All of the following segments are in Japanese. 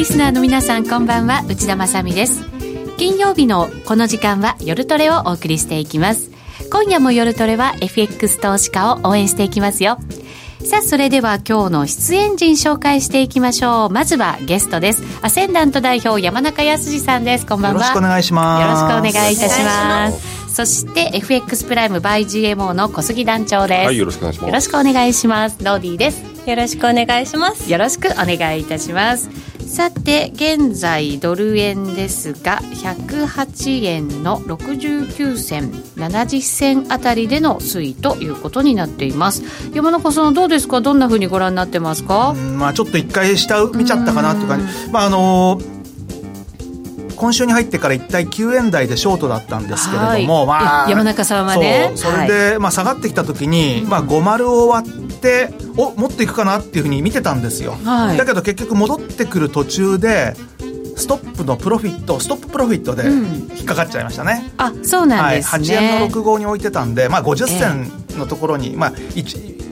リスナーの皆さんこんばんは。内田まさです。金曜日のこの時間は夜トレをお送りしていきます。今夜も夜トレは FX 投資家を応援していきますよ。さあそれでは今日の出演陣紹介していきましょう。まずはゲストです。アセンダント代表山中康さんです。こんばんは。よろしくお願いします。よろしくお願いいたします。そして FX プライム by GMO の小杉団長です。はいよろしくお願いします。よろしくお願いします。ローディーです。よろしくお願いします。よろしくお願いいたしますさて現在ドル円ですが108円の69銭70銭あたりでの推移ということになっています。山中さんどうですか？どんなふうにご覧になってますか？まあちょっと一回下見ちゃったかなっていう感じ。まああのー今週に入ってから一体9円台でショートだったんですけれども、まあ、山中さんはね。それで、はい、まあ、下がってきた時に、まあ、5丸を割っておもっといくかなっていうふうに見てたんですよ、はい、だけど結局戻ってくる途中でストップのプロフィットストッププロフィットで引っかかっちゃいましたね、うん、あそうなんですね、はい、8円の6号に置いてたんで、まあ、50銭のところに、えー、まあ、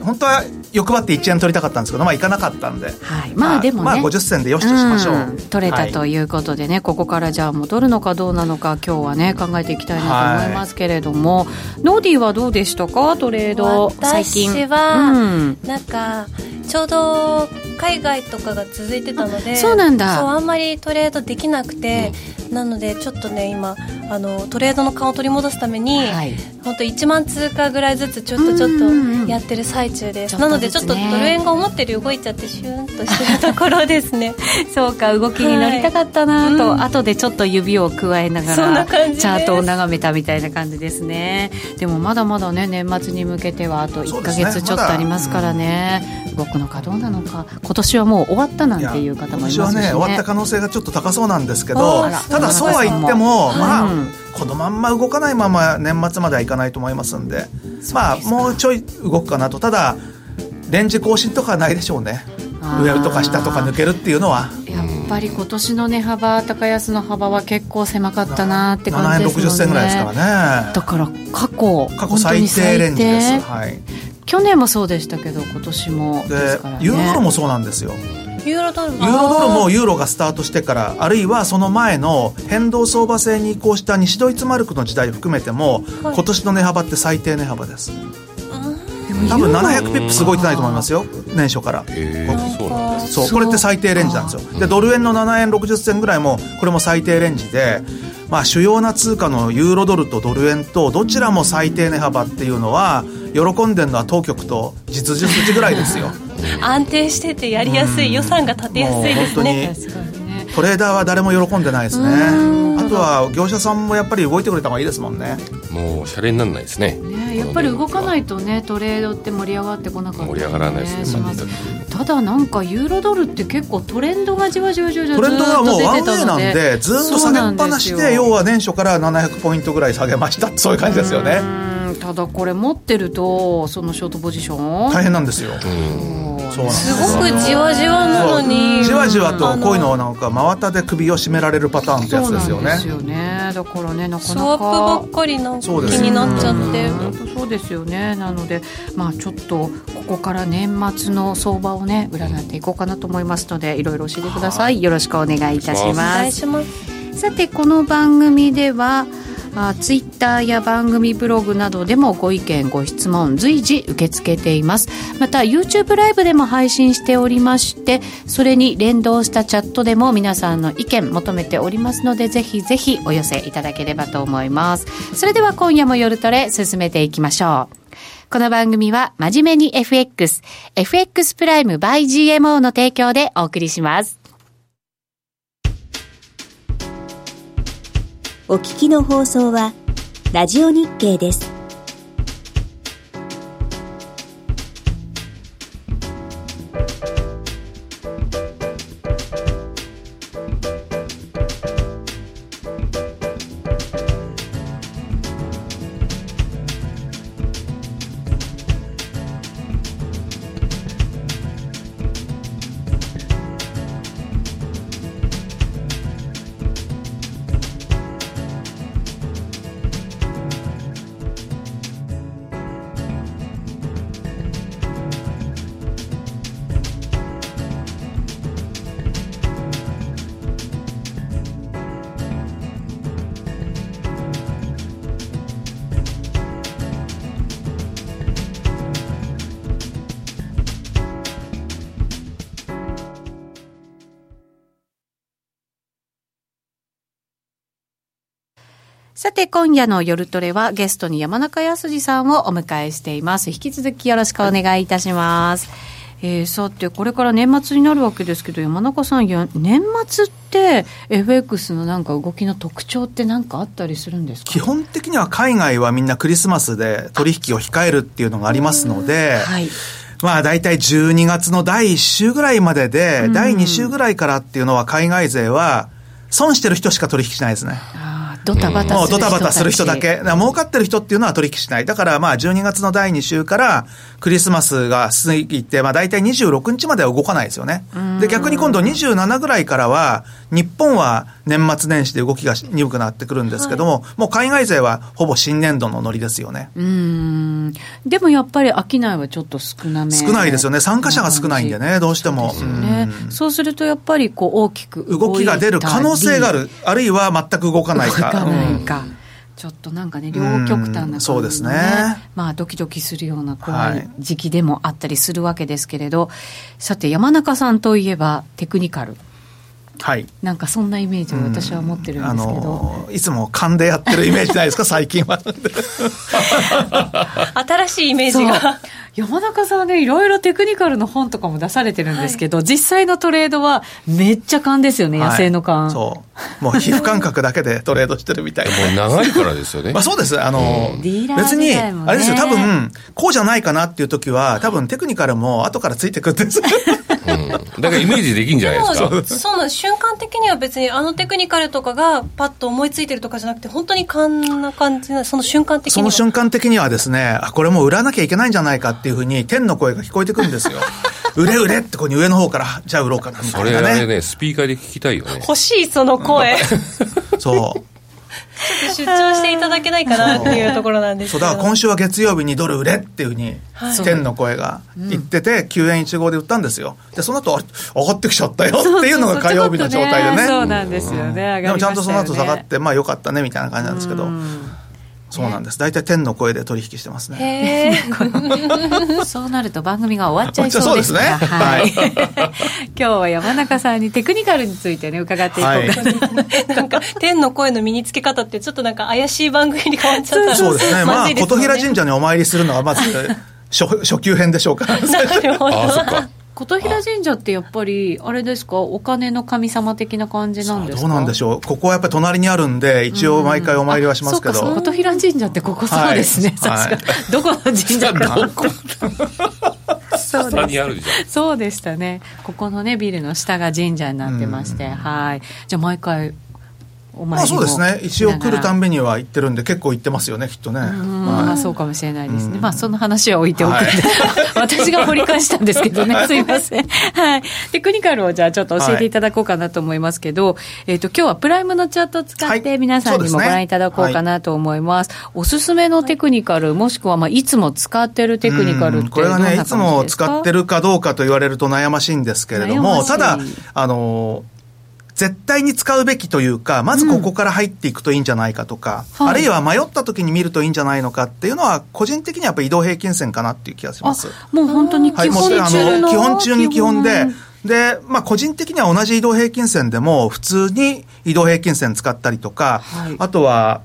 本当は欲張って1円取りたかったんですけど、まあ、いかなかったんで、はい、まあでもね、まあ、50銭でよしとしましょう、うん、取れたということでね、はい、ここからじゃあ戻るのかどうなのか今日はね考えていきたいなと思いますけれども、はい、ノーディーはどうでしたか？トレード最近。私は、うん、なんかちょうど海外とかが続いてたのでそうなんだ。そうあんまりトレードできなくて、うん、なのでちょっとね今あのトレードの勘を取り戻すために、はい、本当1万通貨ぐらいずつちょっとちょっとやってる最中です、なのでちょっとドル円が思ってる動いちゃってシューンとしてるところですね。そうか動きに乗りたかったなと、はい、後でちょっと指を加えながらチャートを眺めたみたいな感じですね。でもまだまだね年末に向けてはあと1か月ちょっとありますからね、ね。ま、動くのかどうなのか。今年はもう終わったなんていう方もいますし、ね、今年はね終わった可能性がちょっと高そうなんですけどただそうは言ってもまあ、うん、このまんま動かないまま年末まではいかないと思いますんでまあもうちょい動くかなと。ただレンジ更新とかないでしょうね。上とか下とか抜けるっていうのは。やっぱり今年の値幅高安の幅は結構狭かったなって感じですもんね。7円60銭ぐらいですからね。だから過去過去最低レンジです、はい、去年もそうでしたけど今年もですから、ね、ユーロドルもそうなんですよ。ユーロドルユーロドルもユーロがスタートしてからあるいはその前の変動相場制に移行した西ドイツマルクの時代を含めても、はい、今年の値幅って最低値幅です多分700ピップすごいってないと思いますよ。年初から。そうこれって最低レンジなんですよ。でドル円の7円60銭ぐらいもこれも最低レンジでまあ主要な通貨のユーロドルとドル円とどちらも最低値幅っていうのは喜んでるのは当局と実需筋ぐらいですよ。安定しててやりやすい予算が立てやすいですねトレーダーは誰も喜んでないですね。あとは業者さんもやっぱり動いてくれた方がいいですもんね。もうシャレにならないですね。ねやっぱり動かないとねトレードって盛り上がってこなかった、ね、盛り上がらないですねただなんかユーロドルって結構トレンドがじわじわじわじわトレンドがもうワンウェイなんでずっと下げっぱなしで要は年初から700ポイントぐらい下げましたそういう感じですよね。ただこれ持ってるとそのショートポジション？大変なんですよ。そうなんすごくじわじわなのに。じわじわとこういうのをなんか真綿で首を絞められるパターンってやつですよね。そうですよね。だからねなかなかスワップばっかりなんか気になっちゃって。そうですよね。なのでまあちょっとここから年末の相場をね占っていこうかなと思いますのでいろいろ教えてください。よろしくお願いいたします。さてこの番組ではあツイッターや番組ブログなどでもご意見ご質問随時受け付けています。また YouTube ライブでも配信しておりましてそれに連動したチャットでも皆さんの意見求めておりますのでぜひぜひお寄せいただければと思います。それでは今夜も夜トレ進めていきましょう。この番組は真面目に FX、FX プライム by GMO の提供でお送りします。お聞きの放送は、ラジオ日経です。今夜の夜トレはゲストに山中康さんをお迎えしています。引き続きよろしくお願いいたします。えー、さて、これから年末になるわけですけど、山中さん、年末って FX のなんか動きの特徴って何かあったりするんですか？基本的には海外はみんなクリスマスで取引を控えるっていうのがありますので、はい。まあ大体12月の第1週ぐらいまでで、第2週ぐらいからっていうのは海外勢は損してる人しか取引しないですね。ドタバタする人もうドタバタする人だけ。だ儲かってる人っていうのは取引しない。だからまあ12月の第2週からクリスマスが過ぎて、まあ大体26日までは動かないですよね。で、逆に今度27ぐらいからは、日本は年末年始で動きが鈍くなってくるんですけども、はい、もう海外勢はほぼ新年度のノリですよね。うん。でもやっぱり商いはちょっと少なめ。少ないですよね。参加者が少ないんでね、どうしても。そうね。そうするとやっぱりこう大きく動きが出る可能性がある。あるいは全く動かないか。動かないか。うんちょっとなんかね、両極端な、ね、そうですね。まあ、ドキドキするような怖い時期でもあったりするわけですけれど、はい、さて、山中さんといえば、テクニカル。はい、なんかそんなイメージを私は持ってるんですけど、いつも勘でやってるイメージないですか？最近は。新しいイメージが。山中さんねいろいろテクニカルの本とかも出されてるんですけど、はい、実際のトレードはめっちゃ勘ですよね、野生の勘、そう。もう皮膚感覚だけでトレードしてるみたいな。もう長いからですよね。まあそうです。あの、うん、別にあれですよ。多分こうじゃないかなっていう時は多分テクニカルも後からついてくるんですうん、だからイメージできんじゃないですか。そうなん瞬間的には別にあのテクニカルとかがパッと思いついてるとかじゃなくて本当に勘な感じなその瞬間的にその瞬間的にはですねあこれもう売らなきゃいけないんじゃないかっていうふうに天の声が聞こえてくるんですよ。売れ売れってここに上の方からじゃあ売ろうかなみたいなね。それねスピーカーで聞きたいよね。欲しいその声。そう出張していただけないかなっていうところなんですそう。だから今週は月曜日にドル売れっていうふうに、天の声が言ってて、9円1号で売ったんですよ。でその後上がってきちゃったよ。っていうのが火曜日の状態でね。そうなんですよね、でもちゃんとその後下がってまあよかったねみたいな感じなんですけど、そうなんです。大体天の声で取引してますね。そうなると番組が終わっちゃいそうですね。はい。今日は山中さんにテクニカルについてね伺っていこうか、はい、なんか天の声の身につけ方ってちょっとなんか怪しい番組に変わっちゃった。そうですね。まあ琴平神社にお参りするのはまず初初級編でしょうか。なるほど。琴平神社ってやっぱり、あれですか、お金の神様的な感じなんですか？どうなんでしょう、ここはやっぱり隣にあるんで、一応毎回お参りはしますけど、琴平神社ってここそうですね、さすが、どこの神社か。そうです。そうでしたね、ここのね、ビルの下が神社になってまして、はい、じゃあ、毎回、まあそうですね。一応来るたんびには行ってるんで結構行ってますよねきっとね、まあそうかもしれないですね。まあその話は置いておくはい、私が掘り返したんですけどね。すいません。はい。テクニカルをじゃあちょっと教えていただこうかなと思いますけど、はい、えっ、と今日はプライムのチャットを使って皆さんにもご覧いただこうかなと思います、はい。おすすめのテクニカルもしくはまあいつも使ってるテクニカルってこれはねいつも使ってるかどうかと言われると悩ましいんですけれどもただあの絶対に使うべきというか、まずここから入っていくといいんじゃないかとか、うん。はい、あるいは迷った時に見るといいんじゃないのかっていうのは、個人的にはやっぱり移動平均線かなっていう気がします。もう本当に基本中の、はい、基本中に基本で、で、まあ、個人的には同じ移動平均線でも、普通に移動平均線使ったりとか、はい、あとは、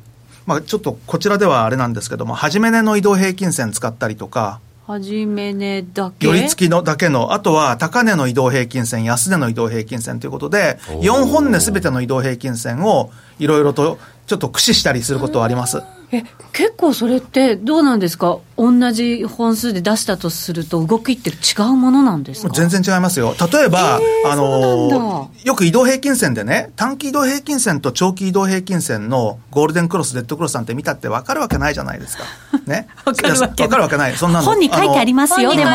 まあ、ちょっとこちらではあれなんですけども、初め値の移動平均線使ったりとか、初め値だけ？寄り付きのだけの、あとは高値の移動平均線、安値の移動平均線ということで、4本値すべての移動平均線をいろいろとちょっと駆使したりすることはあります。え結構それってどうなんですか？同じ本数で出したとすると動きって違うものなんですか？全然違いますよ。例えば、えー、あのよく移動平均線でね短期移動平均線と長期移動平均線のゴールデンクロスデッドクロスなんて見たって分かるわけないじゃないですか。ね？分かるわけかるわけない。そんなの。本に書いてありますよ。でも。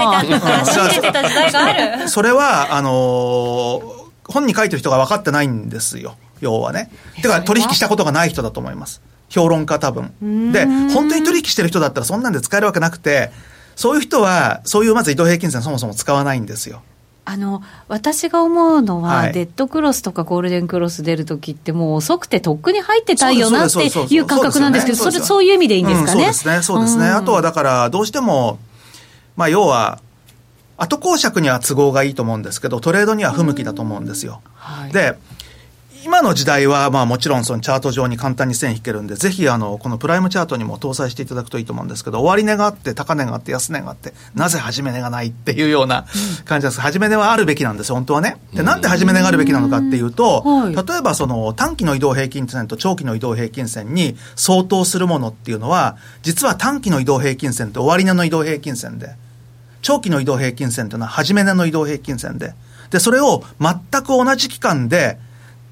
それはあの本に書いてる人が分かってないんですよ。要はね。てか、取引したことがない人だと思います。評論家多分。で、本当に取引してる人だったらそんなんで使えるわけなくて、そういう人は、そういうまず移動平均線そもそも使わないんですよ。あの私が思うのは、はい、デッドクロスとかゴールデンクロス出るときって、もう遅くてとっくに入ってたいよなっていう感覚なんですけど、それ、そういう意味でいいんですかね？うん、そうですね、そうですね。あとはだから、どうしても、まあ、要は、後公爵には都合がいいと思うんですけど、トレードには不向きだと思うんですよ。はい、で今の時代は、まあもちろんそのチャート上に簡単に線引けるんで、ぜひあの、このプライムチャートにも搭載していただくといいと思うんですけど、終値があって、高値があって、安値があって、なぜ始め値がないっていうような感じです。始め値はあるべきなんですよ、本当はね。で、なんで始め値があるべきなのかっていうと、例えばその短期の移動平均線と長期の移動平均線に相当するものっていうのは、実は短期の移動平均線と終値の移動平均線で、長期の移動平均線というのは始め値の移動平均線で、で、それを全く同じ期間で、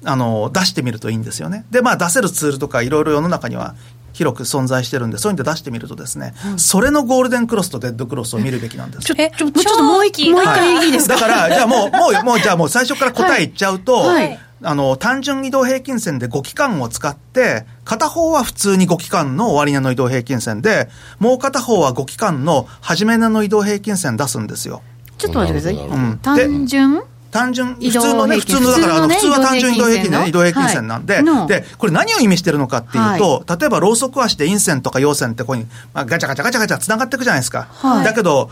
あの、出してみるといいんですよね。で、まあ出せるツールとかいろいろ世の中には広く存在してるんで、そういうので出してみるとですね、うん、それのゴールデンクロスとデッドクロスを見るべきなんです。ちょ、ちょ、ちょっともう一、もう一回いいですか、はい、だから、じゃあもう、もう、もう、じゃあもう最初から答え言っちゃうと、はいはいあの、単純移動平均線で5期間を使って、片方は普通に5期間の終値の移動平均線で、もう片方は5期間の初め値の移動平均線出すんですよ。ちょっと待ってください。うん、単純？単純、普通のね、普通の、だから、普通は単純移動平均で、移動平均線なんで、で、これ何を意味してるのかっていうと、例えば、ローソク足で陰線とか陽線ってここに、まあ、ガチャガチャガチャガチャ繋がっていくじゃないですか。だけど、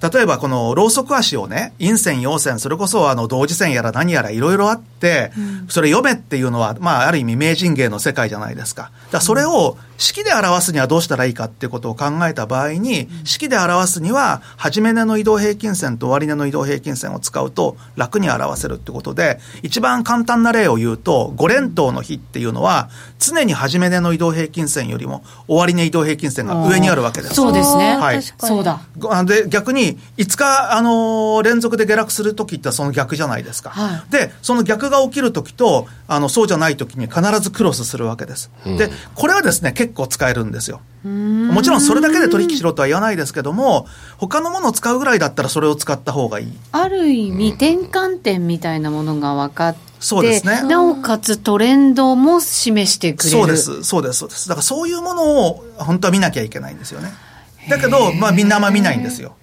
例えばこのローソク足をね、陰線、陽線、それこそあの同時線やら何やらいろいろあって、それ読めっていうのは、まあある意味名人芸の世界じゃないですか。だそれを式で表すにはどうしたらいいかっていうことを考えた場合に、式で表すには、初め値の移動平均線と終値の移動平均線を使うと楽に表せるってことで、一番簡単な例を言うと、5連投の日っていうのは、常に初め値の移動平均線よりも終値移動平均線が上にあるわけです。そうですね。はい。そうだ。で、逆に、5日、あのー、連続で下落するときってその逆じゃないですか。はい、で、その逆が起きるときと、あの、そうじゃないときに必ずクロスするわけです。うん、で、これはですね、結構使えるんですよ。もちろんそれだけで取引しろとは言わないですけども、他のものを使うぐらいだったらそれを使った方がいい。ある意味、転換点みたいなものが分かって、そうですね。なおかつトレンドも示してくれる。そうです、そうです、そうです。だからそういうものを本当は見なきゃいけないんですよね。だけど、まあみんなあんま見ないんですよ。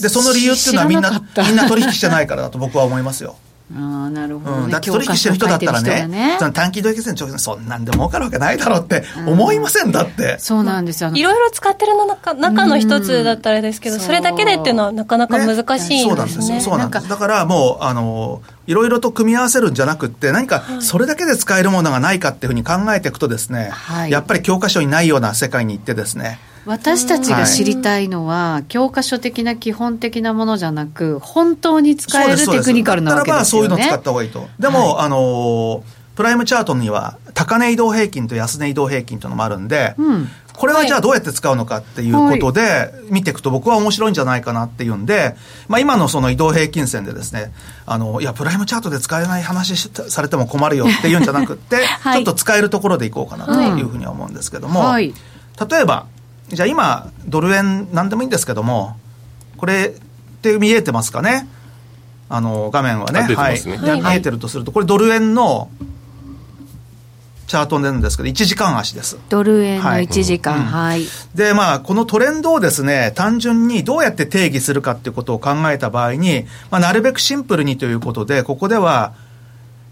で、その理由っていうのはみんな、みんな取引してないからだと僕は思いますよ。あなるほど、ねうん、だって取引してる人だったらね、ねその短期移動平均線、長期そんなんで儲かるわけないだろうって思いませんだって。そうなんですよ。いろいろ使ってるの中中の一つだったらですけど、それだけでっていうのはなかなか難しいんですね。そうなんですよ。そうなんです。だからもう、あの、いろいろと組み合わせるんじゃなくて、何かそれだけで使えるものがないかっていうふうに考えていくとですね、はい、やっぱり教科書にないような世界に行ってですね、私たちが知りたいのは、はい、教科書的な基本的なものじゃなく、本当に使えるテクニカルなわけですよね。そういうの使った方がいいと。でも、はい、あのプライムチャートには高値移動平均と安値移動平均というのもあるんで、うん、これはじゃあどうやって使うのかっていうことで見ていくと僕は面白いんじゃないかなっていうんで、まあ今のその移動平均線でですね、あの、いや、プライムチャートで使えない話されても困るよっていうんじゃなくて、はい、ちょっと使えるところでいこうかなというふうには思うんですけども、はい、例えば、じゃあ今、ドル円なんでもいいんですけども、これって見えてますかね？あの、画面はね。ねはい。見えてるとすると、これドル円のチャートなんですけど、1時間足です。ドル円の1時間、はい。で、まあ、このトレンドをですね、単純にどうやって定義するかっていうことを考えた場合に、まあ、なるべくシンプルにということで、ここでは、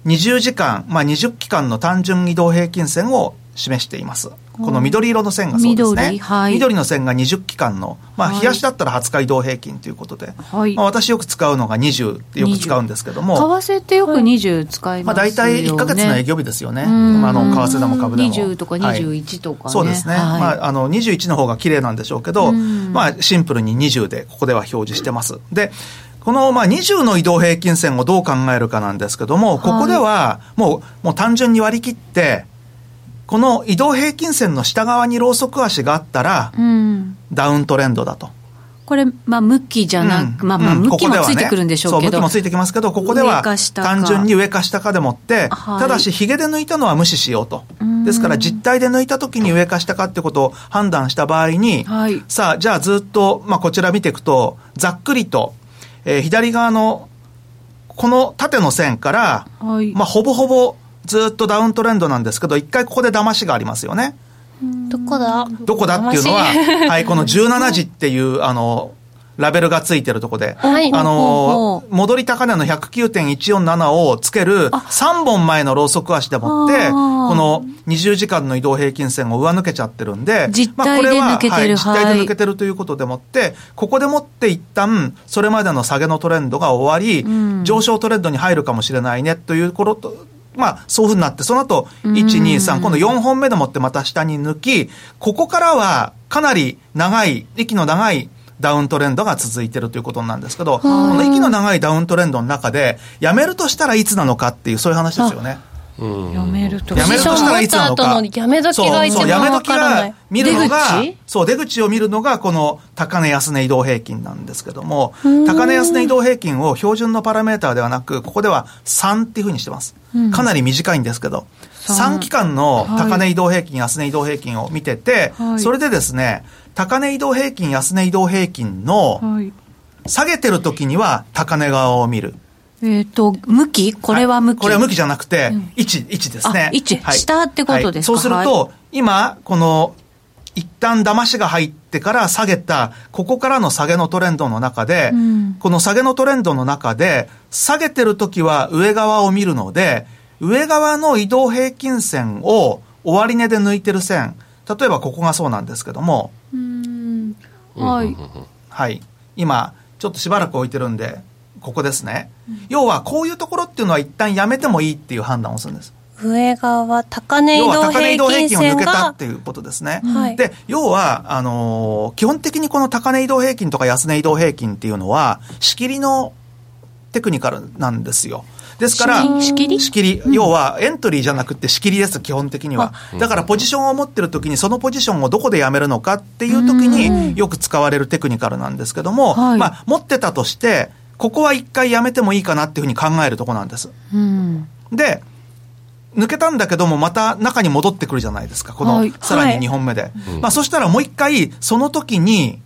20時間、まあ、20期間の単純移動平均線を示しています。この緑色の線がそうですね。緑,、はい、緑の線が20期間の、まあ、冷やしだったら20日移動平均ということで、はい、まあ、私よく使うのが20ってよく使うんですけども。為替ってよく20使いますよね。まあ、大体1か月の営業日ですよね。まあ、あの、為替でも株でも。20とか21とか、ねはい、そうですね。まあ、あの、21の方が綺麗なんでしょうけど、まあ、シンプルに20で、ここでは表示してます。で、このまあ20の移動平均線をどう考えるかなんですけども、ここではもうもう単純に割り切って、この移動平均線の下側にローソク足があったら、うん、ダウントレンドだと。これ、まあ、向きじゃなく、うん、まあまあ、向きもついてくるんでしょうけど、ね、そう、向きもついてきますけど、ここでは単純に上か下かでもって、はい、ただし、ヒゲで抜いたのは無視しようと。ですから、実体で抜いた時に上か下かってことを判断した場合に、はい、さあ、じゃあずっと、まあ、こちら見ていくと、ざっくりと、えー、左側の、この縦の線から、はい、まあ、ほぼほぼずっとダウントレンドなんですけど、一回ここで騙しがありますよね。どこだ？どこだ？っていうのは、はい、この17時っていう、あの、ラベルがついてるとこで、はい、あのー、戻り高値の109.147をつける3本前のローソク足でもって、この20時間の移動平均線を上抜けちゃってるんで、実体で抜けてる、まあ、これは、はい、実体で抜けてるということでもって、ここでもって一旦、それまでの下げのトレンドが終わり、うん、上昇トレンドに入るかもしれないねということまあ、そういうふうになって、その後、1、2、3、今度4本目でもってまた下に抜き、ここからはかなり長い、息の長いダウントレンドが続いてるということなんですけど、この息の長いダウントレンドの中で、やめるとしたらいつなのかっていう、そういう話ですよね。やめるとやめるとしたらいつなのか。やめ時が一番やめ時が見るのが、そう、出口を見るのが、この高値安値移動平均なんですけども、高値安値移動平均を標準のパラメーターではなく、ここでは3っていうふうにしてます。かなり短いんですけど、3期間の高値移動平均、安値移動平均を見てて、それでですね、高値移動平均、安値移動平均の、下げてる時には高値側を見る。えっ、ー、と、向き？これは向き、これは向きじゃなくて、位置、位置ですね。位置、はい、下ってことですか、はい、そうすると、今、この、一旦騙しが入ってから下げた、ここからの下げのトレンドの中で、うん、この下げのトレンドの中で、下げてるときは上側を見るので、上側の移動平均線を終値で抜いてる線、例えばここがそうなんですけども、はい。はい。今、ちょっとしばらく置いてるんで、ここですね、うん、要はこういうところっていうのは一旦やめてもいいっていう判断をするんです。上側高値移動平均線を抜けたっていうことですね、はい、で要はあのー、基本的にこの高値移動平均とか安値移動平均っていうのは仕切りのテクニカルなんですよ。ですから、仕切り？仕切り、要はエントリーじゃなくて仕切りです、基本的には。だからポジションを持ってるときに、そのポジションをどこでやめるのかっていうときによく使われるテクニカルなんですけども、まあ、持ってたとして、ここは一回やめてもいいかなっていうふうに考えるとこなんです。うん、で、抜けたんだけども、また中に戻ってくるじゃないですか。この、さらに2本目で。はい、まあ、そしたらもう一回、その時に、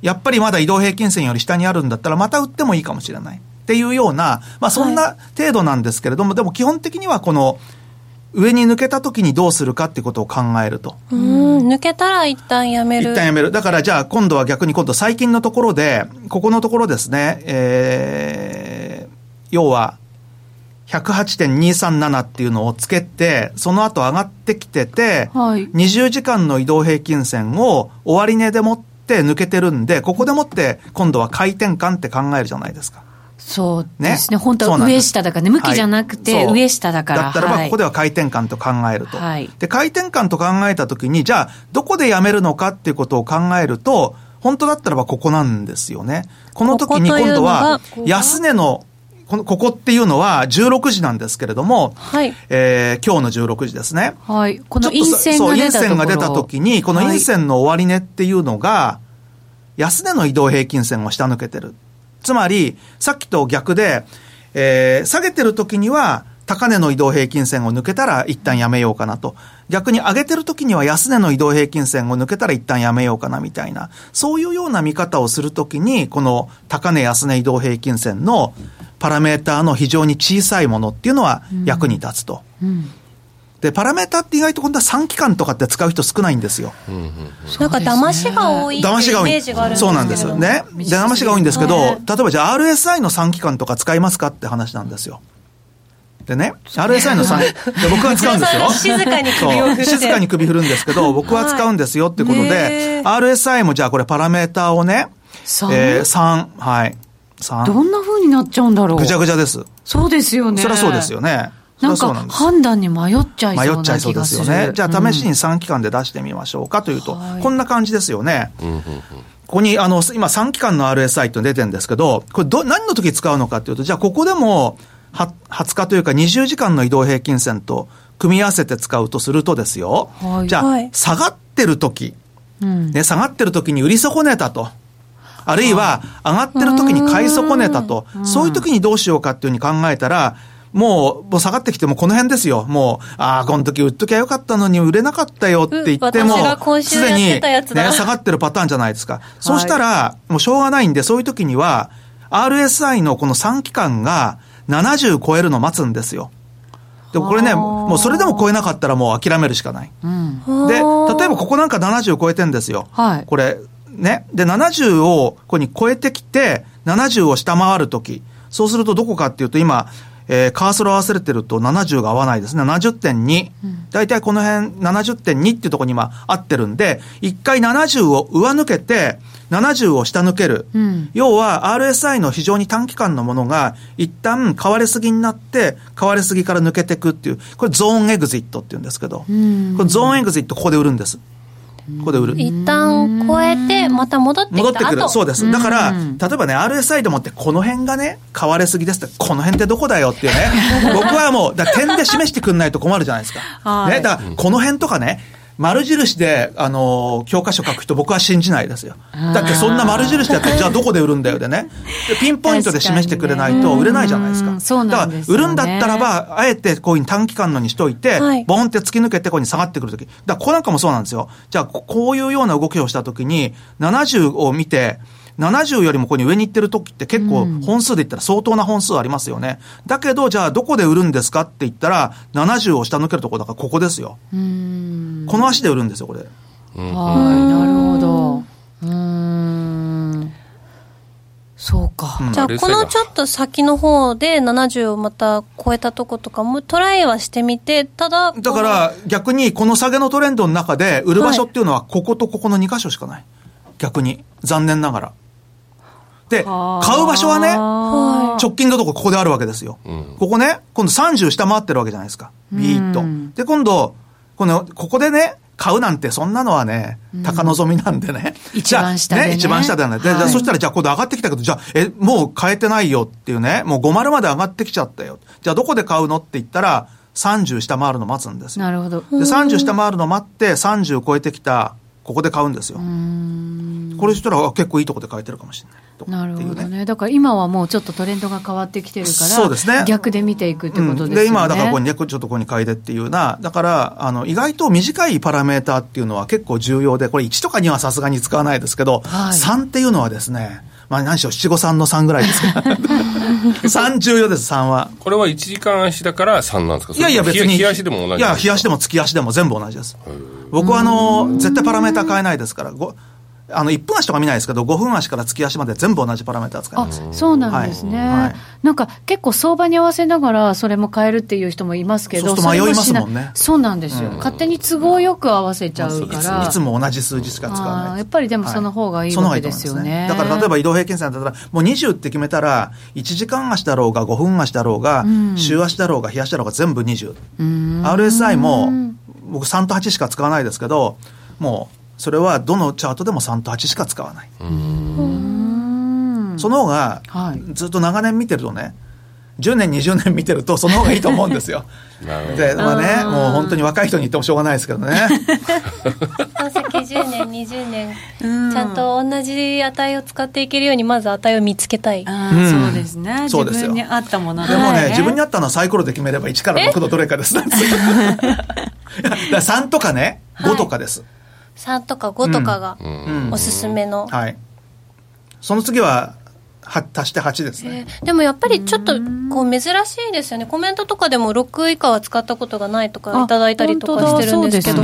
やっぱりまだ移動平均線より下にあるんだったら、また売ってもいいかもしれない。っていうような、まあ、そんな程度なんですけれども、はい、でも基本的にはこの、上に抜けた時にどうするかってことを考えると。うん、抜けたら一旦やめる。一旦やめる。だからじゃあ今度は逆に今度最近のところで、ここのところですね、えー、要は、108.237っていうのをつけて、その後上がってきてて、はい、20時間の移動平均線を終値でもって抜けてるんで、ここでもって今度は回転感って考えるじゃないですか。そうですね。ね本当は上下だからね、向きじゃなくて、上下だから。だったらば、ここでは回転感と考えると。はい、で、回転感と考えたときに、じゃあ、どこでやめるのかっていうことを考えると、本当だったらばここなんですよね。この時に今度は、安値の、この、ここっていうのは16時なんですけれども、はい。えー、今日の16時ですね。はい。この陰線が出たそう、陰線が出た時に、この陰線の終値っていうのが、安値の移動平均線を下抜けてる。つまり、さっきと逆で、えー、下げてる時には、高値の移動平均線を抜けたら一旦やめようかなと。逆に上げてる時には安値の移動平均線を抜けたら一旦やめようかなみたいな、そういうような見方をするときに、この高値安値移動平均線のパラメーターの非常に小さいものっていうのは役に立つと。うんうんで、パラメータって意外と本当は3期間とかって使う人少ないんですよ。なんか騙しが多い騙しが多い。そうなんですよね。で、騙しが多いんですけど、例えばじゃあ RSI の3期間とか使いますかって話なんですよ。でね、RSI の3、で僕は使うんですよ。静かに首を振る。静かに首振るんですけど、僕は使うんですよってことで、RSI もじゃあこれパラメーターをね、えー、3、はい。3。どんな風になっちゃうんだろう。ぐちゃぐちゃです。そうですよね。そりゃそうですよね。なんか判断に迷っちゃいそうな気がする。迷っちゃいそうですよね。じゃあ試しに3期間で出してみましょうかというと、うん、こんな感じですよね。ここに、あの、今3期間の RSI って出てるんですけど、これど、何の時使うのかっていうと、じゃあここでも、は、20日というか20時間の移動平均線と組み合わせて使うとするとですよ、はい、じゃあ、下がってる時、うん、ね、下がってる時に売り損ねたと。あるいは、上がってる時に買い損ねたと。そういう時にどうしようかっていうふうに考えたら、もう、もう下がってきてもこの辺ですよ。もう、ああ、この時売っときゃよかったのに売れなかったよって言っても、すでに、ね、下がってるパターンじゃないですか。そうしたら、もうしょうがないんで、そういう時には、RSI のこの3期間が70超えるの待つんですよ。でもこれね、もうそれでも超えなかったらもう諦めるしかない。うん、で、例えばここなんか70超えてんですよ。はい、これ、ね。で、70をここに超えてきて、70を下回るとき。そうするとどこかっていうと今、えー、カーソル合わせてると70が合わないですね。70.2。大、体、この辺70.2っていうところに今合ってるんで、一回70を上抜けて、70を下抜ける。うん、要は RSI の非常に短期間のものが一旦買われすぎになって、買われすぎから抜けていくっていう、これゾーンエグジットっていうんですけど、これゾーンエグジットここで売るんです。ここで売る。一旦超えて、また戻って戻ってくる。そうです。だから、例えばね、RSI でもって、この辺がね、買われすぎですって、この辺ってどこだよっていうね。僕はもう、だ点で示してくんないと困るじゃないですか。ね、だから、この辺とかね、丸印で、あの、教科書書く人僕は信じないですよ。だってそんな丸印でやって、じゃあどこで売るんだよでね。でピンポイントで示してくれないと売れないじゃないですか。そうなんです、ね、だから売るんだったらば、あえてこういう短期間のにしといて、はい、ボンって突き抜けてここに下がってくるとき。だからここなんかもそうなんですよ。じゃあこういうような動きをしたときに、70を見て、70よりもここに上に行ってる時って結構本数で言ったら相当な本数ありますよね。だけど、じゃあどこで売るんですかって言ったら、70を下抜けるところだからここですよ。この足で売るんですよ、これ。はい、なるほど。うん。そうか。うん、じゃあ、このちょっと先の方で70をまた超えたとことかもトライはしてみて、ただ。だから逆にこの下げのトレンドの中で売る場所っていうのはこことここの2箇所しかない。逆に。残念ながら。で、買う場所はね、直近のとこここであるわけですよ。ここね、今度30下回ってるわけじゃないですか。ビーッと。で、今度、この、ここでね、買うなんてそんなのはね、高望みなんでね。一番下で、ね。ね、一番下でね。で、そしたらじゃあ今度上がってきたけど、じゃあ、え、もう買えてないよっていうね、もう50まで上がってきちゃったよ。じゃあどこで買うのって言ったら、30下回るの待つんですよ。なるほど。で、30下回るの待って、30超えてきた、ここで買うんですよ。これしたら結構いいところで買えてるかもしれない。なるほどね。だから今はもうちょっとトレンドが変わってきてるから、そうですね。逆で見ていくってことですね。うん、で、今はだからここにね、ちょっとここに買いでっていうな、だから、あの、意外と短いパラメーターっていうのは結構重要で、これ1とか2はさすがに使わないですけど、はい、3っていうのはですね、まあ何しろ七五三の3ぐらいですか3 重要です、3は。これは1時間足だから3なんですか？いやいや別に。冷やしでも同じいや、冷やしでも月足でも全部同じです。僕はあの、絶対パラメーター変えないですから、あの1分足とか見ないですけど、5分足から月足まで全部同じパラメータ使います。あそうなんですね、はい、なんか結構相場に合わせながら、それも変えるっていう人もいますけど、そう迷いますもんね。そうなんですよ、うん、勝手に都合よく合わせちゃうから、いつも同じ数字しか使わない。やっぱりでもその方がいいわけですよね,、だから例えば移動平均線だったら、もう20って決めたら、1時間足だろうが、5分足だろうが、うん、週足だろうが、日足だろうが、全部20。RSI も僕3と8しか使わないですけど、もうそれはどのチャートでも3と8しか使わない。その方が、ずっと長年見てるとね、10年、20年見てると、その方がいいと思うんですよ。で、まあね、もう本当に若い人に言ってもしょうがないですけどね。この先10年、20年、ちゃんと同じ値を使っていけるように、まず値を見つけたい。そうですね。自分に合ったもので。もね、自分に合ったのはサイコロで決めれば1から6のどれかです。3 とかね、5とかです。3とか5とかがおすすめの、はい。その次はは足して8ですね、えー、でもやっぱりちょっとこう珍しいですよね。コメントとかでも6以下は使ったことがないとかいただいたりとかしてるんですけど。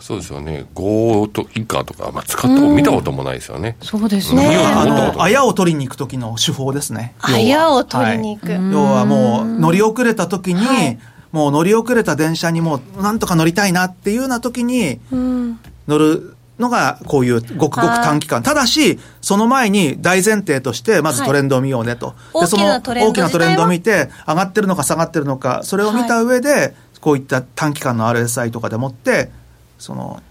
そうですよね。5と以下とか、まあ、使った見たこともないですよね。そうですね。あのあやを取りに行く時の手法ですね。あやを取りに行く、はい、要はもう乗り遅れた時に、はい。もう乗り遅れた電車にもうなんとか乗りたいなっていうような時に、乗るのがこういうごくごく短期間。ただし、その前に大前提として、まずトレンドを見ようねと。はい、で、その大きなトレンドを見て、上がってるのか下がってるのか、それを見た上で、こういった短期間の RSI とかでもって、その、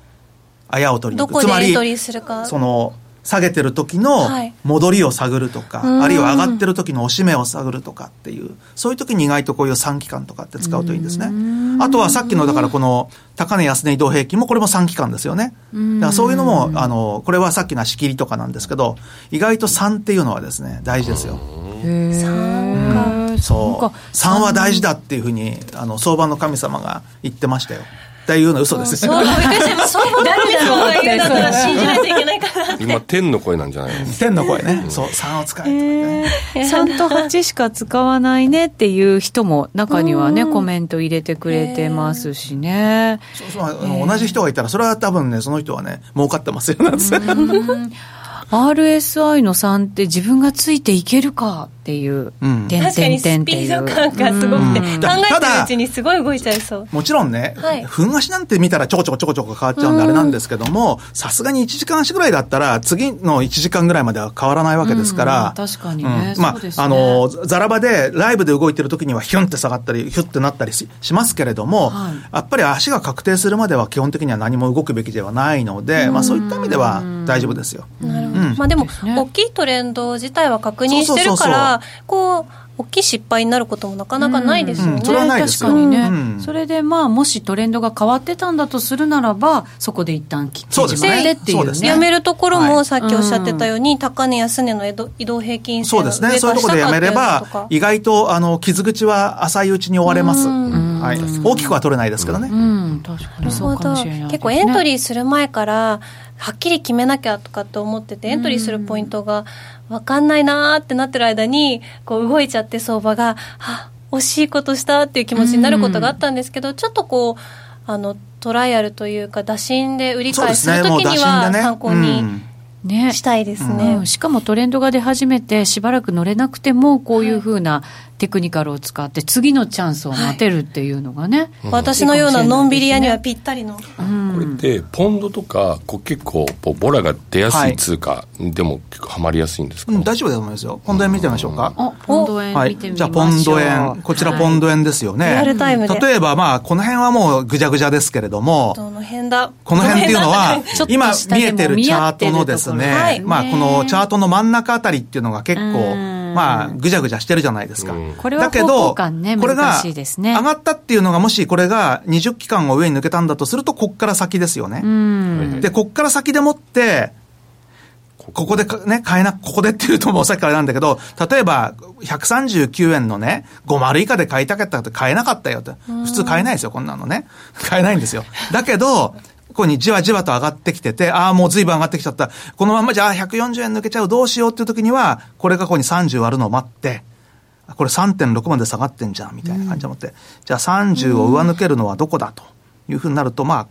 あやを取りに行く。どこでエントリーするか。その、下げてる時の戻りを探るとか、はい、あるいは上がってる時の押し目を探るとかっていう、そういう時に意外とこういう3期間とかって使うといいんですね。あとはさっきのだからこの高値安値移動平均もこれも3期間ですよね。だからそういうのも、あの、これはさっきの仕切りとかなんですけど、意外と3っていうのはですね、大事ですよ。3か。そう。3は大事だっていうふうに、あの、相場の神様が言ってましたよ。っていうの嘘です。そう、そう、誰ですか言う。んだったら信じないといけないかな今、天の声なんじゃない天の声ね。そう、3を使えと3と8しか使わないねっていう。人も中にはね、コメント入れてくれてますしね。そう。そう、同じ人がいたら、それは多分ね、その人はね、儲かってますよ、なん RSI の3って自分がついていけるかっていう、うん、確かにスピード感がすごくて、うん、考えてるうちにすごい動いちゃいそう。もちろんね、はい、分足なんて見たらちょこちょこちょこちょこ変わっちゃうんであれなんですけどもさすがに1時間足ぐらいだったら次の1時間ぐらいまでは変わらないわけですから、うん、確かにね、まあ、ね、あのザラバでライブで動いてる時にはヒュンって下がったりヒュッてなったりしますけれども、はい、やっぱり足が確定するまでは基本的には何も動くべきではないので、まあ、そういった意味では大丈夫ですよ。なるほど、まあ、でも、大きいトレンド自体は確認してるからこう大きい失敗になることもなかなかないですよね。うん、それはないです確かにね、うん、それでまあもしトレンドが変わってたんだとするならばそこで一旦切ってしまってっていうね。やめるところもさっきおっしゃってたように、はい、高値安値の移動平均線そうですね。そういうところでやめれば意外とあの傷口は浅いうちに終われます。はい、大きくは取れないですけどね。うん、確かに。そうかもしれない、結構エントリーする前からはっきり決めなきゃとかって思っててエントリーするポイントが分かんないなーってなってる間にこう動いちゃって相場があ惜しいことしたっていう気持ちになることがあったんですけど、ちょっとこうあのトライアルというか打診で売り買いするときには参考に。ね、したいですね、うん、しかもトレンドが出始めてしばらく乗れなくてもこういうふうなテクニカルを使って次のチャンスを待てるっていうのがね、はい、私のようなのんびり屋にはぴったりの、うん、これってポンドとかこう結構ボラが出やすい通貨でも結構はまりやすいんですか、うん、大丈夫だと思いますよ。ポンド円見てみましょうか、うん、ポンド円見てみましょう、はい、じゃあポンド円。こちらポンド円ですよね、はい、例えばまあこの辺はもうぐじゃぐじゃですけれどもどの辺だ？この辺っていうのは今見えてるチャートのですね、はい、まあこのチャートの真ん中あたりっていうのが結構まあ、ぐじゃぐじゃしてるじゃないですか。これは方向感ね、これが上がったっていうのが、もしこれが20期間を上に抜けたんだとすると、こっから先ですよね。で、こっから先でもって、ここでね、買えな、ここでっていうともうさっきからなんだけど、例えば、139円のね、5丸以下で買いたかったって買えなかったよって。普通買えないですよ、こんなのね。買えないんですよ。だけど、ここにじわじわと上がってきてて、ああ、もう随分上がってきちゃった。このままじゃあ140円抜けちゃう、どうしようっていう時には、これがここに30割るのを待って、これ3.6まで下がってんじゃん、みたいな感じで思って、うん、じゃあ30を上抜けるのはどこだというふうになると、まあ、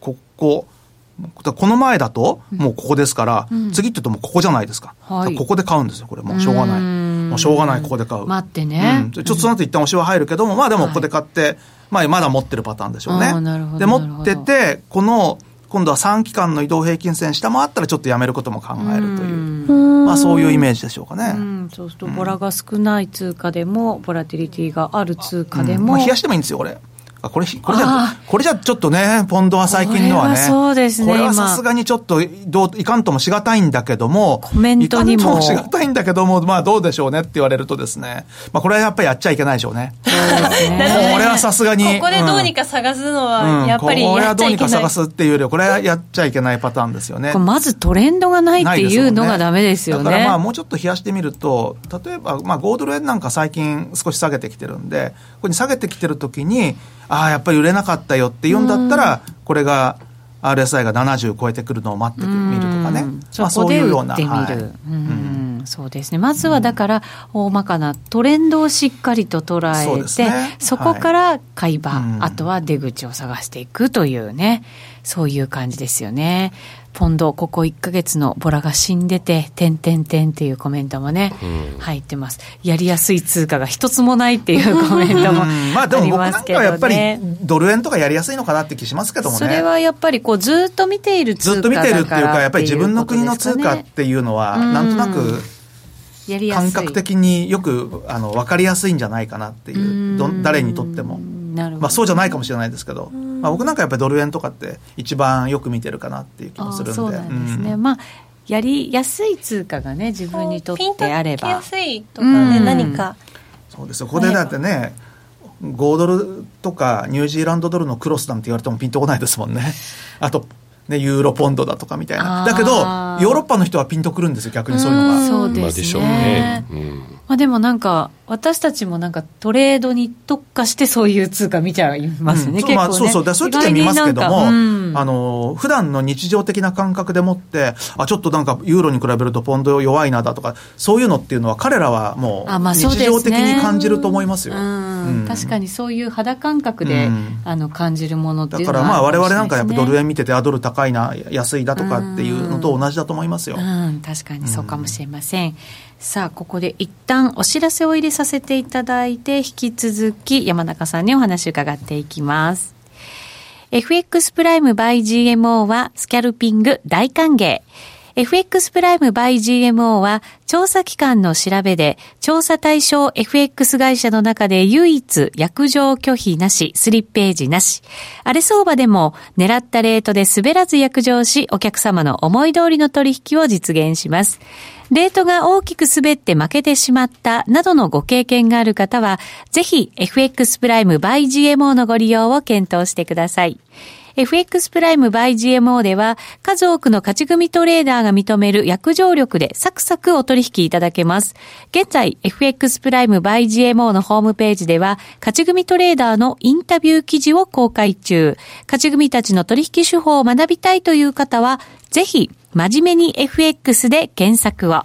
ここ、この前だと、もうここですから、うん、次って言うともうここじゃないですか。はい、ここで買うんですよ、これ。もうしょうがない。もうしょうがない、ここで買う。待ってね。うん、ちょっとその後一旦押しは入るけども、まあでもここで買って、まあまだ持ってるパターンでしょうね。で、持ってて、この、今度は3期間の移動平均線下回ったらちょっとやめることも考えるという、うまあそういうイメージでしょうかね。うそうすると、ボラが少ない通貨でも、ボラティリティがある通貨でも。まあ冷やしてもいいんですよ、これ。あこれ、これじゃ、これじゃちょっとね、ポンドは最近のはね。そうですね。これはさすがにちょっと、どう、いかんともしがたいんだけども、コメントにも。いかんともしがたいんだけども、まあどうでしょうねって言われるとですね、まあこれはやっぱりやっちゃいけないでしょうね。これはさすがに。ここでどうにか探すのは、やっぱりやっちゃいけない。これはどうにか探すっていうよりは、これはやっちゃいけないパターンですよね。まずトレンドがないっていうのがダメですよね。だからまあもうちょっと冷やしてみると、例えば、まあ5ドル円なんか最近少し下げてきてるんで、ここに下げてきてるときに、ああ、やっぱり売れなかったよって言うんだったら、これが RSI が70超えてくるのを待ってみるとかね、まあ、そういうような。そうですね。まずはだから、大まかなトレンドをしっかりと捉えて、そね、そこから買い場、はい、あとは出口を探していくというね、そういう感じですよね。ポンド、ここ1か月のボラが死んでて、てんてんてんっていうコメントもね、うん、入ってます。やりやすい通貨が一つもないっていうコメントもまあでも僕なんかはやっぱりドル円とかやりやすいのかなって気しますけどもね。それはやっぱりこうずっと見ている通貨ずっと見てるっていうか、やっぱり自分の国の通貨っていうのは、なんとなく、感覚的によくあの分かりやすいんじゃないかなっていうど誰にとっても。まあ、そうじゃないかもしれないですけど、まあ、僕なんかやっぱりドル円とかって一番よく見てるかなっていう気もするんで。そうなんですね、うん、まあやりやすい通貨がね自分にとってあれば。ピンとやすいとかね、うん、何か。そうですここでだってね5ドルとかニュージーランドドルのクロスなんて言われてもピンとこないですもんね。あとね、ユーロポンドだとかみたいな。だけど、ヨーロッパの人はピンとくるんですよ、逆にそういうのが。そうですね。まあ、ね。うん、まあでもなんか、私たちもなんかトレードに特化してそういう通貨見ちゃいますね、うん、結構、ね、まあ、そうそう。だそういう時は見ますけども、うん、あの普段の日常的な感覚でもってあちょっとなんかユーロに比べるとポンド弱いなだとかそういうのっていうのは彼らはもう日常的に感じると思いますよ、うん、確かにそういう肌感覚で、あの感じるものっていうのは、ね、だからまあ我々なんかやっぱドル円見ててあドル高いな安いだとかっていうのと同じだとと思いますよ。うん、確かにそうかもしれません。さあ、ここで一旦お知らせを入れさせていただいて、引き続き山中さんにお話を伺っていきます。FX プライム by GMO はスキャルピング大歓迎。FX プライム by GMO は調査機関の調べで調査対象 FX 会社の中で唯一約定拒否なし、スリッページなし。荒れ相場でも狙ったレートで滑らず約定しお客様の思い通りの取引を実現します。レートが大きく滑って負けてしまったなどのご経験がある方は、ぜひ FX プライム by GMO のご利用を検討してください。FX プライム by GMO では数多くの勝ち組トレーダーが認める約定力でサクサクお取引いただけます。現在 FX プライム by GMO のホームページでは勝ち組トレーダーのインタビュー記事を公開中。勝ち組たちの取引手法を学びたいという方はぜひ真面目に FX で検索を。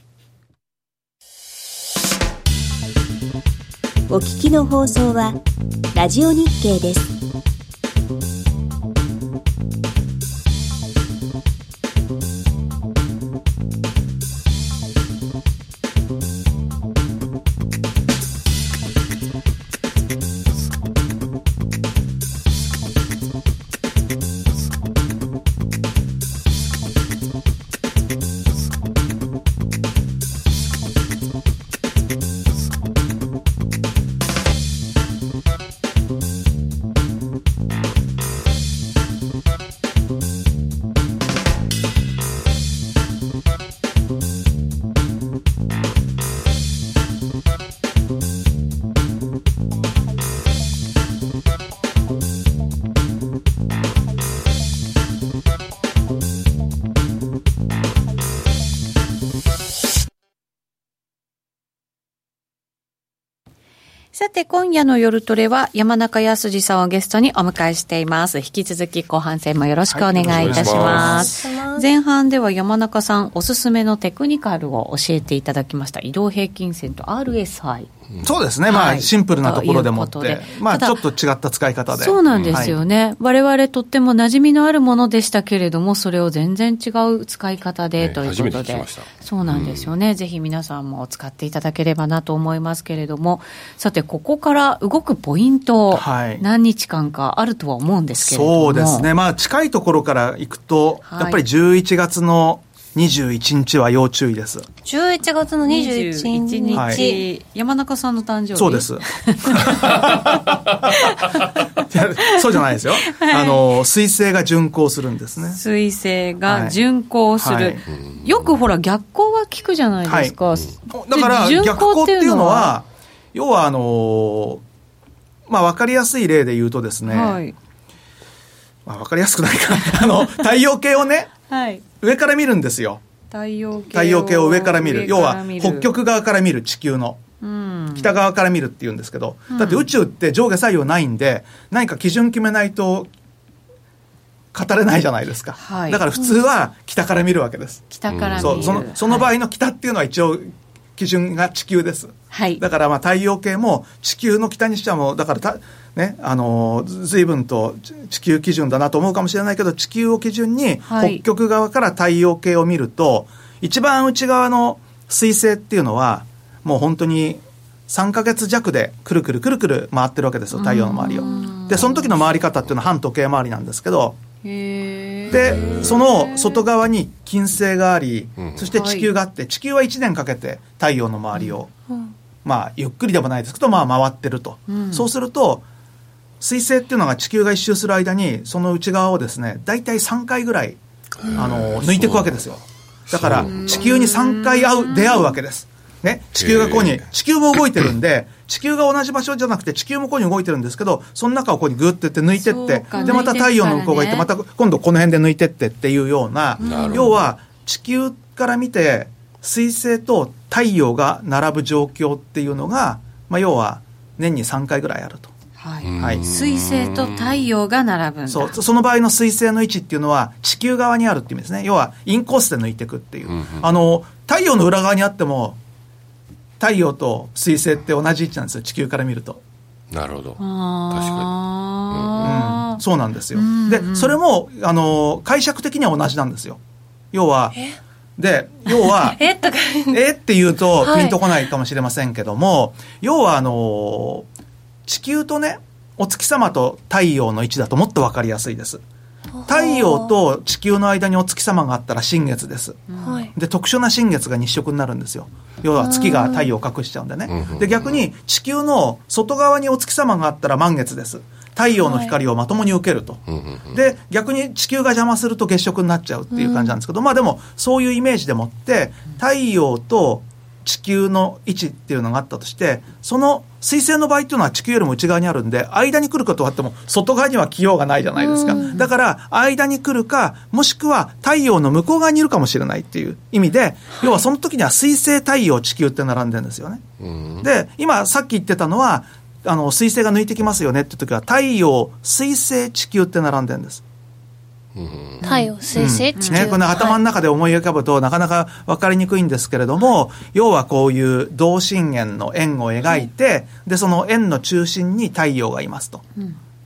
お聞きの放送はラジオ日経です。て、今夜の夜トレは山中康二さんをゲストにお迎えしています。引き続き後半戦もよろしくお願いいたします。はい、前半では山中さんおすすめのテクニカルを教えていただきました。移動平均線と RSI。そうですね、まあ、シンプルなところでもって、まあ、ちょっと違った使い方で。そうなんですよね。われわれとっても馴染みのあるものでしたけれども、それを全然違う使い方で、ということで。そうなんですよね、ぜひ皆さんも使っていただければなと思いますけれども、さて、ここから動くポイント、はい、何日間かあるとは思うんですけれども。そうですね、まあ、近いところからいくと、やっぱり11月の21日は要注意です。11月の21日、はい、山中さんの誕生日そうです。そうじゃないですよ。はい、あの、水星が巡行するんですね。水星が巡行する。はい、よくほら、逆行は聞くじゃないですか。だから、逆行っていうのは、要はあのまあ、わかりやすい例で言うとですね、まあ、わかりやすくないか あの、太陽系をね、はい、上から見るんですよ。太陽系太陽系を上から見る。要は、北極側から見る地球の。うん、北側から見るっていうんですけど、だって宇宙って上下左右ないんで、何か基準決めないと語れないじゃないですか、はい、だから普通は北から見るわけです、北からそうそのその場合の北っていうのは一応基準が地球です、はい、だからまあ太陽系も地球の北にしてはもうだからたね、あの随分と地球基準だなと思うかもしれないけど地球を基準に北極側から太陽系を見ると、はい、一番内側の彗星っていうのはもう本当に3か月弱でくるくるくるくる回ってるわけですよ太陽の周りを。でその時の回り方っていうのは反時計回りなんですけど。でその外側に金星があり、そして地球があって、地球は1年かけて太陽の周りを、まあゆっくりでもないですけど、まあ、回ってると、そうすると彗星っていうのが地球が一周する間にその内側をですね大体3回ぐらいあの抜いていくわけですよ。だ。から地球に3回会う出会うわけです。ね、地球がここに、地球も動いてるんで、地球が同じ場所じゃなくて、地球もここに動いてるんですけど、その中をここにぐってって抜いてって、で、また太陽の向こうがいて、また今度この辺で抜いてってっていうような、要は、地球から見て、水星と太陽が並ぶ状況っていうのが、まあ、要は年に3回ぐらいあると。はい、はい、水星と太陽が並ぶそう。その場合の水星の位置っていうのは地球側にあるっていう意味ですね。要はインコースで抜いていくっていう、うんうん、あの太陽の裏側にあっても太陽と水星って同じ位置なんですよ。地球から見ると。なるほど。確かに、うん、そうなんですよ、でそれもあの解釈的には同じなんですよ。要はで要は え？とか。え？って言うとピンとこないかもしれませんけども、はい、要はあの地球とねお月様と太陽の位置だともっと分かりやすいです。太陽と地球の間にお月様があったら新月です、はい、で特殊な新月が日食になるんですよ。要は月が太陽を隠しちゃうんでね。で逆に地球の外側にお月様があったら満月です。太陽の光をまともに受けると、はい、で逆に地球が邪魔すると月食になっちゃうっていう感じなんですけど、うん、まあでもそういうイメージでもって太陽と地球の位置っていうのがあったとしてその水星の場合っていうのは地球よりも内側にあるんで間に来ることがあっても外側には来ようがないじゃないですか、だから間に来るかもしくは太陽の向こう側にいるかもしれないっていう意味で、要はその時には水星太陽地球って並んでるんですよね、で今さっき言ってたのはあの水星が抜いてきますよねって時は太陽水星地球って並んでるんです太陽、水星、地球、ね、この頭の中で思い浮かぶと、なかなか分かりにくいんですけれども、要はこういう同心円の円を描いて、で、その円の中心に太陽がいますと。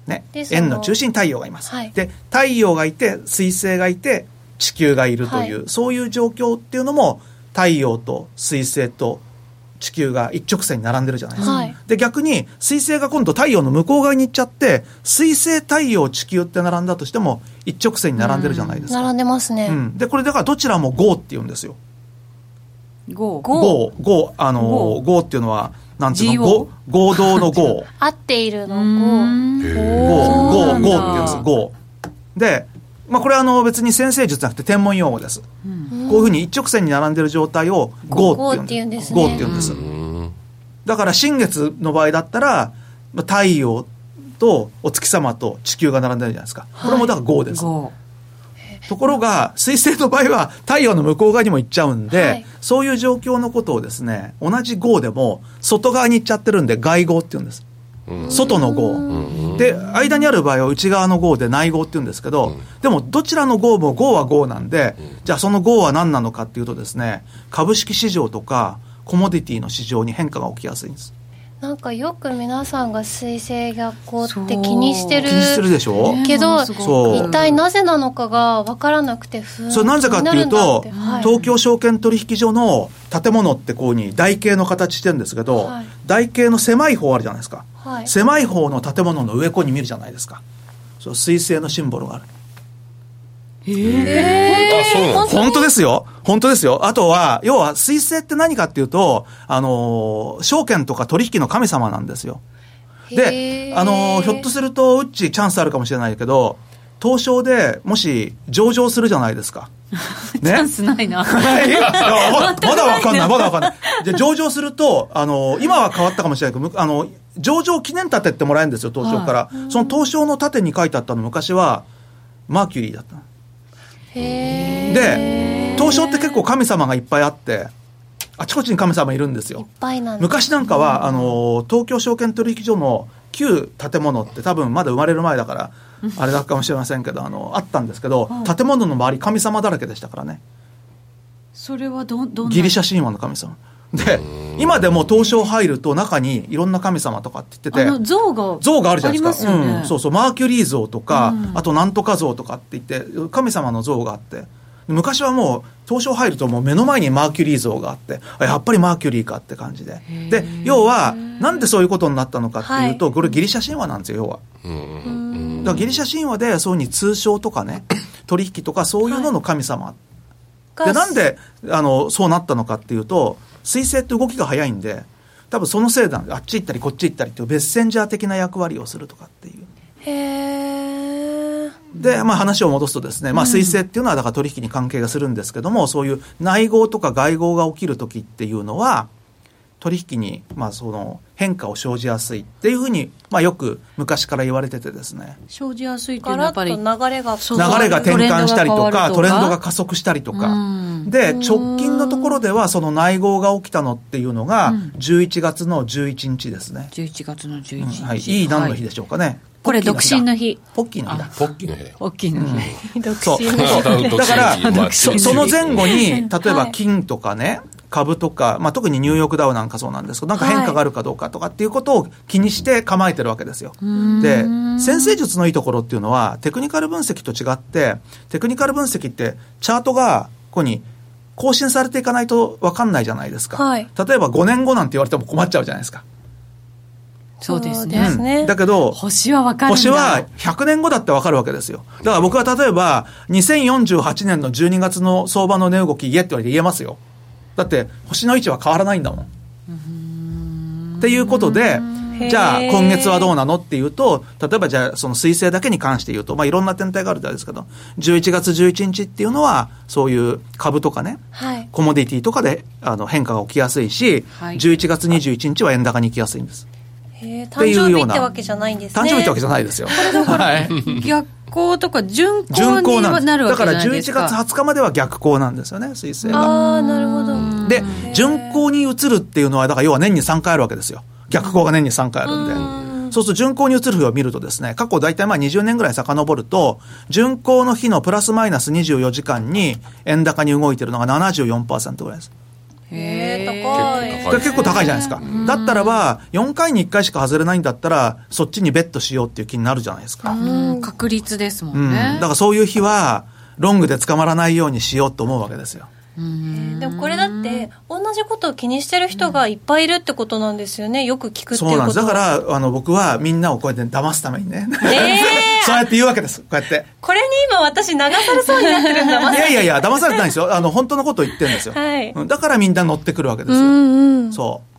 ね、円の中心に太陽がいます。はい、で、太陽がいて、水星がいて、地球がいるという、はい、そういう状況っていうのも、太陽と水星と地球が一直線に並んでるじゃないですか。はい、で、逆に水星が今度太陽の向こう側に行っちゃって、水星、太陽、地球って並んだとしても、一直線に並んでるじゃないですか。並んでますね。うん。で、これだからどちらも GO って言うんですよ。GO。GO。GO。あの、GO っていうのは、なんつうの、合合同の GO。合っているの GO。GO。GO。GO って言うんです。GO。で、まあ、これはあの別に先生術じゃなくて天文用語です、うん、こういうふうに一直線に並んでる状態を GO って言うんです。GO って言うんです。だから新月の場合だったら、太陽とお月様と地球が並んでるじゃないですか。これもだから GO です。はい、ところが、水星の場合は太陽の向こう側にも行っちゃうんで、はい、そういう状況のことをですね、同じ GO でも外側に行っちゃってるんで外 GO って言うんです。外の号。で間にある場合は内側の号で内号って言うんですけど、でもどちらの号も号は号なんで、じゃあその号は何なのかっていうとですね株式市場とかコモディティの市場に変化が起きやすいんですなんかよく皆さんが水星逆行って気にしてる気にするでしょ？けど一体なぜなのかが分からなくてそれなぜかっていうと、はい、東京証券取引所の建物ってこうに台形の形してるんですけど、はい、台形の狭い方あるじゃないですか、はい、狭い方の建物の上こに見るじゃないですか。そう水星のシンボルがあるえー、本当ですよ。本当ですよ。あとは、要は、水星って何かっていうと、あの、証券とか取引の神様なんですよ。で、あの、ひょっとすると、うっちチャンスあるかもしれないけど、東証でもし上場するじゃないですか。ね、チャンスないな。まだわかんない、まだわかんない。で、上場すると、あの、今は変わったかもしれないけど、あの、上場記念立てってもらえるんですよ、東証から。はい、その東証の盾に書いてあったの昔は、マーキュリーだった。で東証って結構神様がいっぱいあってあちこちに神様いるんですよ。昔なんかはあの東京証券取引所の旧建物って多分まだ生まれる前だから あれだかもしれませんけどあのあったんですけど、建物の周り神様だらけでしたからね。それはどどギリシャ神話の神様で今でも東証入ると中にいろんな神様とかって言ってて像が像があるじゃないですか、ね、うん、そうそう。マーキュリー像とか、うん、あとなんとか像とかって言って神様の像があって。昔はもう東証入るともう目の前にマーキュリー像があってやっぱりマーキュリーかって感じで。で要はなんでそういうことになったのかっていうと、はい、これギリシャ神話なんですよ要は。だからギリシャ神話でそういうふうに通商とかね 取引とかそういうのの神様、はい、でなんであのそうなったのかっていうと彗星って動きが速いんで多分そのせいであっち行ったりこっち行ったりっていうベッセンジャー的な役割をするとかっていう。へで、まあ、話を戻すとですね、まあ、彗星っていうのはだから取引に関係がするんですけども、そういう内合とか外合が起きる時っていうのは取引に、まあ、その変化を生じやすいっていうふうに、まあ、よく昔から言われててですね。生じやすいっていうのはやっぱり流れが流れが転換したりとかトレンドが加速したりとか。で直近のところではその内合が起きたのっていうのが11月の11日ですね、うん、11月の11日、うん、はい、いい何の日でしょうかね、はい。これ独身の日。ポッキーの日だ。ポッキーの日。ポッキーの日。独身の日。だから、その前後に、例えば金とかね、株とか、まあ、特にニューヨークダウなんかそうなんですけど、なんか変化があるかどうかとかっていうことを気にして構えてるわけですよ。で、先生術のいいところっていうのは、テクニカル分析と違って、テクニカル分析って、チャートがここに更新されていかないと分かんないじゃないですか。はい、例えば5年後なんて言われても困っちゃうじゃないですか。そうですね。うん、だけど、星は分かる星は100年後だって分かるわけですよ。だから僕は例えば、2048年の12月の相場の値動き言えって言われて言えますよ。だって星の位置は変わらないんだもん。っていうことで、じゃあ今月はどうなのっていうと、例えばじゃあその彗星だけに関して言うと、まあいろんな天体があるんですけど、11月11日っていうのは、そういう株とかね、はい、コモディティとかであの変化が起きやすいし、はい、11月21日は円高に行きやすいんです。誕生日ってわけじゃないんですね。誕生日ってわけじゃないですよ。はい。逆行とか順行になるわけじゃないですか。だから11月20日までは逆行なんですよね、水星が。ああ、なるほど。で、順行に移るっていうのは、だから要は年に3回あるわけですよ。逆行が年に3回あるんで。んそうすると順行に移る日を見るとですね、過去大体まあ20年ぐらい遡ると、順行の日のプラスマイナス24時間に円高に動いてるのが74%ぐらいです。へえ高い。結構高いじゃないですか。だったらば4回に1回しか外れないんだったらそっちにベットしようっていう気になるじゃないですか。確率ですもんね、うん、だからそういう日はロングで捕まらないようにしようと思うわけですよでもこれだって同じことを気にしてる人がいっぱいいるってことなんですよね。よく聞くっていうこと。そうなんです。だからあの僕はみんなをこうやって騙すためにね、え。ー、そうやって言うわけです。こうやって。これに今私流されそうになってるんだ。いやいやいや騙されてないですよ。あの本当のことを言ってるんですよ、はい、だからみんな乗ってくるわけですよ、うんうん、そう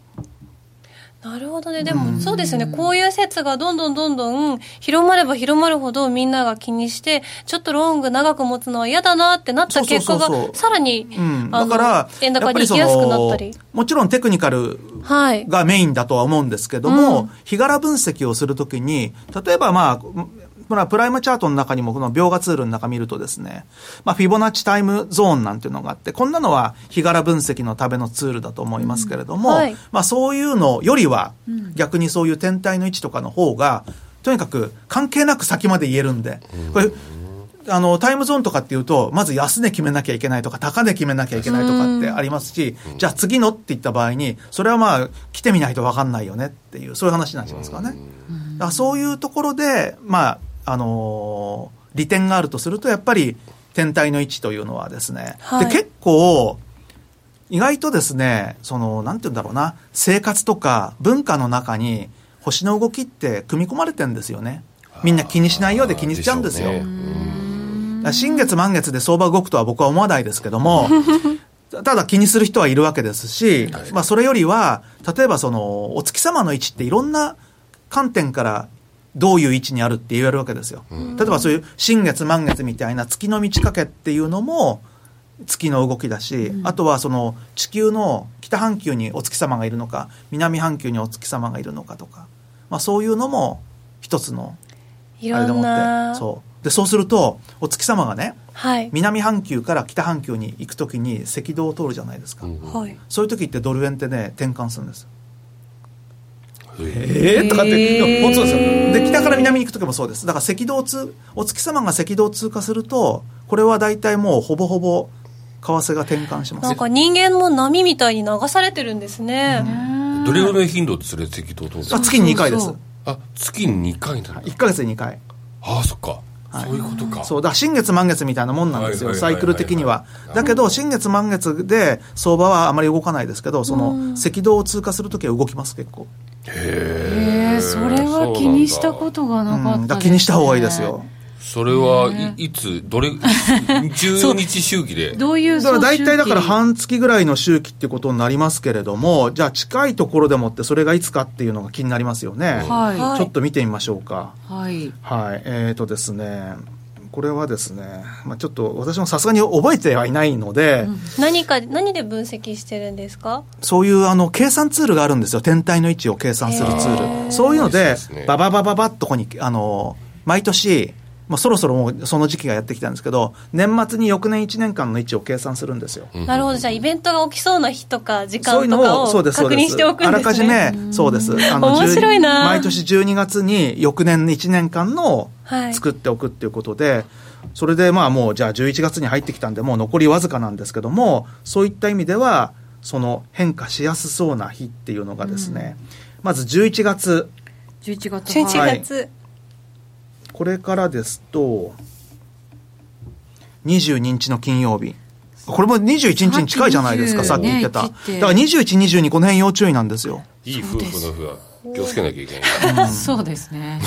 なるほどね。でも、そうですよね。こういう説がどんどんどんどん広まれば広まるほどみんなが気にして、ちょっとロング長く持つのは嫌だなってなった結果が、さらに、うん、だから、円高に行きやすくなったり。もちろんテクニカルがメインだとは思うんですけども、はいうん、日柄分析をするときに、例えばまあ、まあ、プライムチャートの中にもこの描画ツールの中見るとですね、まあ、フィボナッチタイムゾーンなんていうのがあって、こんなのは日柄分析のためのツールだと思いますけれども、うんはい、まあ、そういうのよりは、逆にそういう天体の位置とかの方が、とにかく関係なく先まで言えるんで、これ、あの、タイムゾーンとかっていうと、まず安値決めなきゃいけないとか、高値決めなきゃいけないとかってありますし、じゃあ次のって言った場合に、それはまあ、来てみないと分かんないよねっていう、そういう話になっちゃいますからね。だからそういうところで、まあ、あのー、利点があるとすると、やっぱり天体の位置というのはですね、はい、で結構、意外とですね、その、なんて言うんだろうな、生活とか文化の中に星の動きって組み込まれてるんですよね。みんな気にしないようで気にしちゃうんですよ。新月満月で相場動くとは僕は思わないですけども、ただ気にする人はいるわけですし、まあそれよりは、例えばその、お月様の位置っていろんな観点からどういう位置にあるって言えるわけですよ。例えばそういう新月満月みたいな月の満ち欠けっていうのも月の動きだし、あとはその地球の北半球にお月様がいるのか南半球にお月様がいるのかとか、まあ、そういうのも一つのあれでもってそう。でそうするとお月様がね、はい、南半球から北半球に行く時に赤道を通るじゃないですか、はい、そういう時ってドル円ってね転換するんですええー、とかって、本当ですよ。で、北から南に行く時もそうです。だから赤道通、お月様が赤道を通過すると、これは大体もうほぼほぼ為替が転換します。なんか人間も波みたいに流されてるんですね。どれぐらい頻度でそれ赤道通るあ、月に2回です。あ、月に2回なの ?1 か月に2回。ああ、そっか。そういうことか。そう、だ新月満月みたいなもんなんですよ、サイクル的には。だけど、新月満月で相場はあまり動かないですけど、その赤道を通過するときは動きます、結構。へえそれは気にしたことがなかった、ね、気にした方がいいですよ。それはいいつ？どれ？10日周期で。どういうだから大体だから半月ぐらいの周期ってことになりますけれどもじゃあ近いところでもってそれがいつかっていうのが気になりますよね、はい、ちょっと見てみましょうか。はい、はい、えっ、ー、とですねこれはですね、まあ、ちょっと私もさすがに覚えてはいないので、うん、何か何で分析してるんですか？そういうあの計算ツールがあるんですよ。天体の位置を計算するツール。そういうので、バババババッとここにあの毎年もうそろそろもうその時期がやってきたんですけど、年末に翌年1年間の位置を計算するんですよ。なるほど、じゃあ、イベントが起きそうな日とか、時間とかを確認しておくんです、ね、あらかじめ、そうです。あの面白いな毎年12月に翌年の1年間の作っておくっていうことで、はい、それでまあもう、じゃあ11月に入ってきたんで、もう残りわずかなんですけども、そういった意味では、その変化しやすそうな日っていうのがですね、うん、まず11月。11月。11月。はいこれからですと、22日の金曜日。これも21日に近いじゃないですか、さっき言ってた。だから21、22、この辺要注意なんですよ。いい夫婦の夫は気をつけなきゃいけない。そうですね。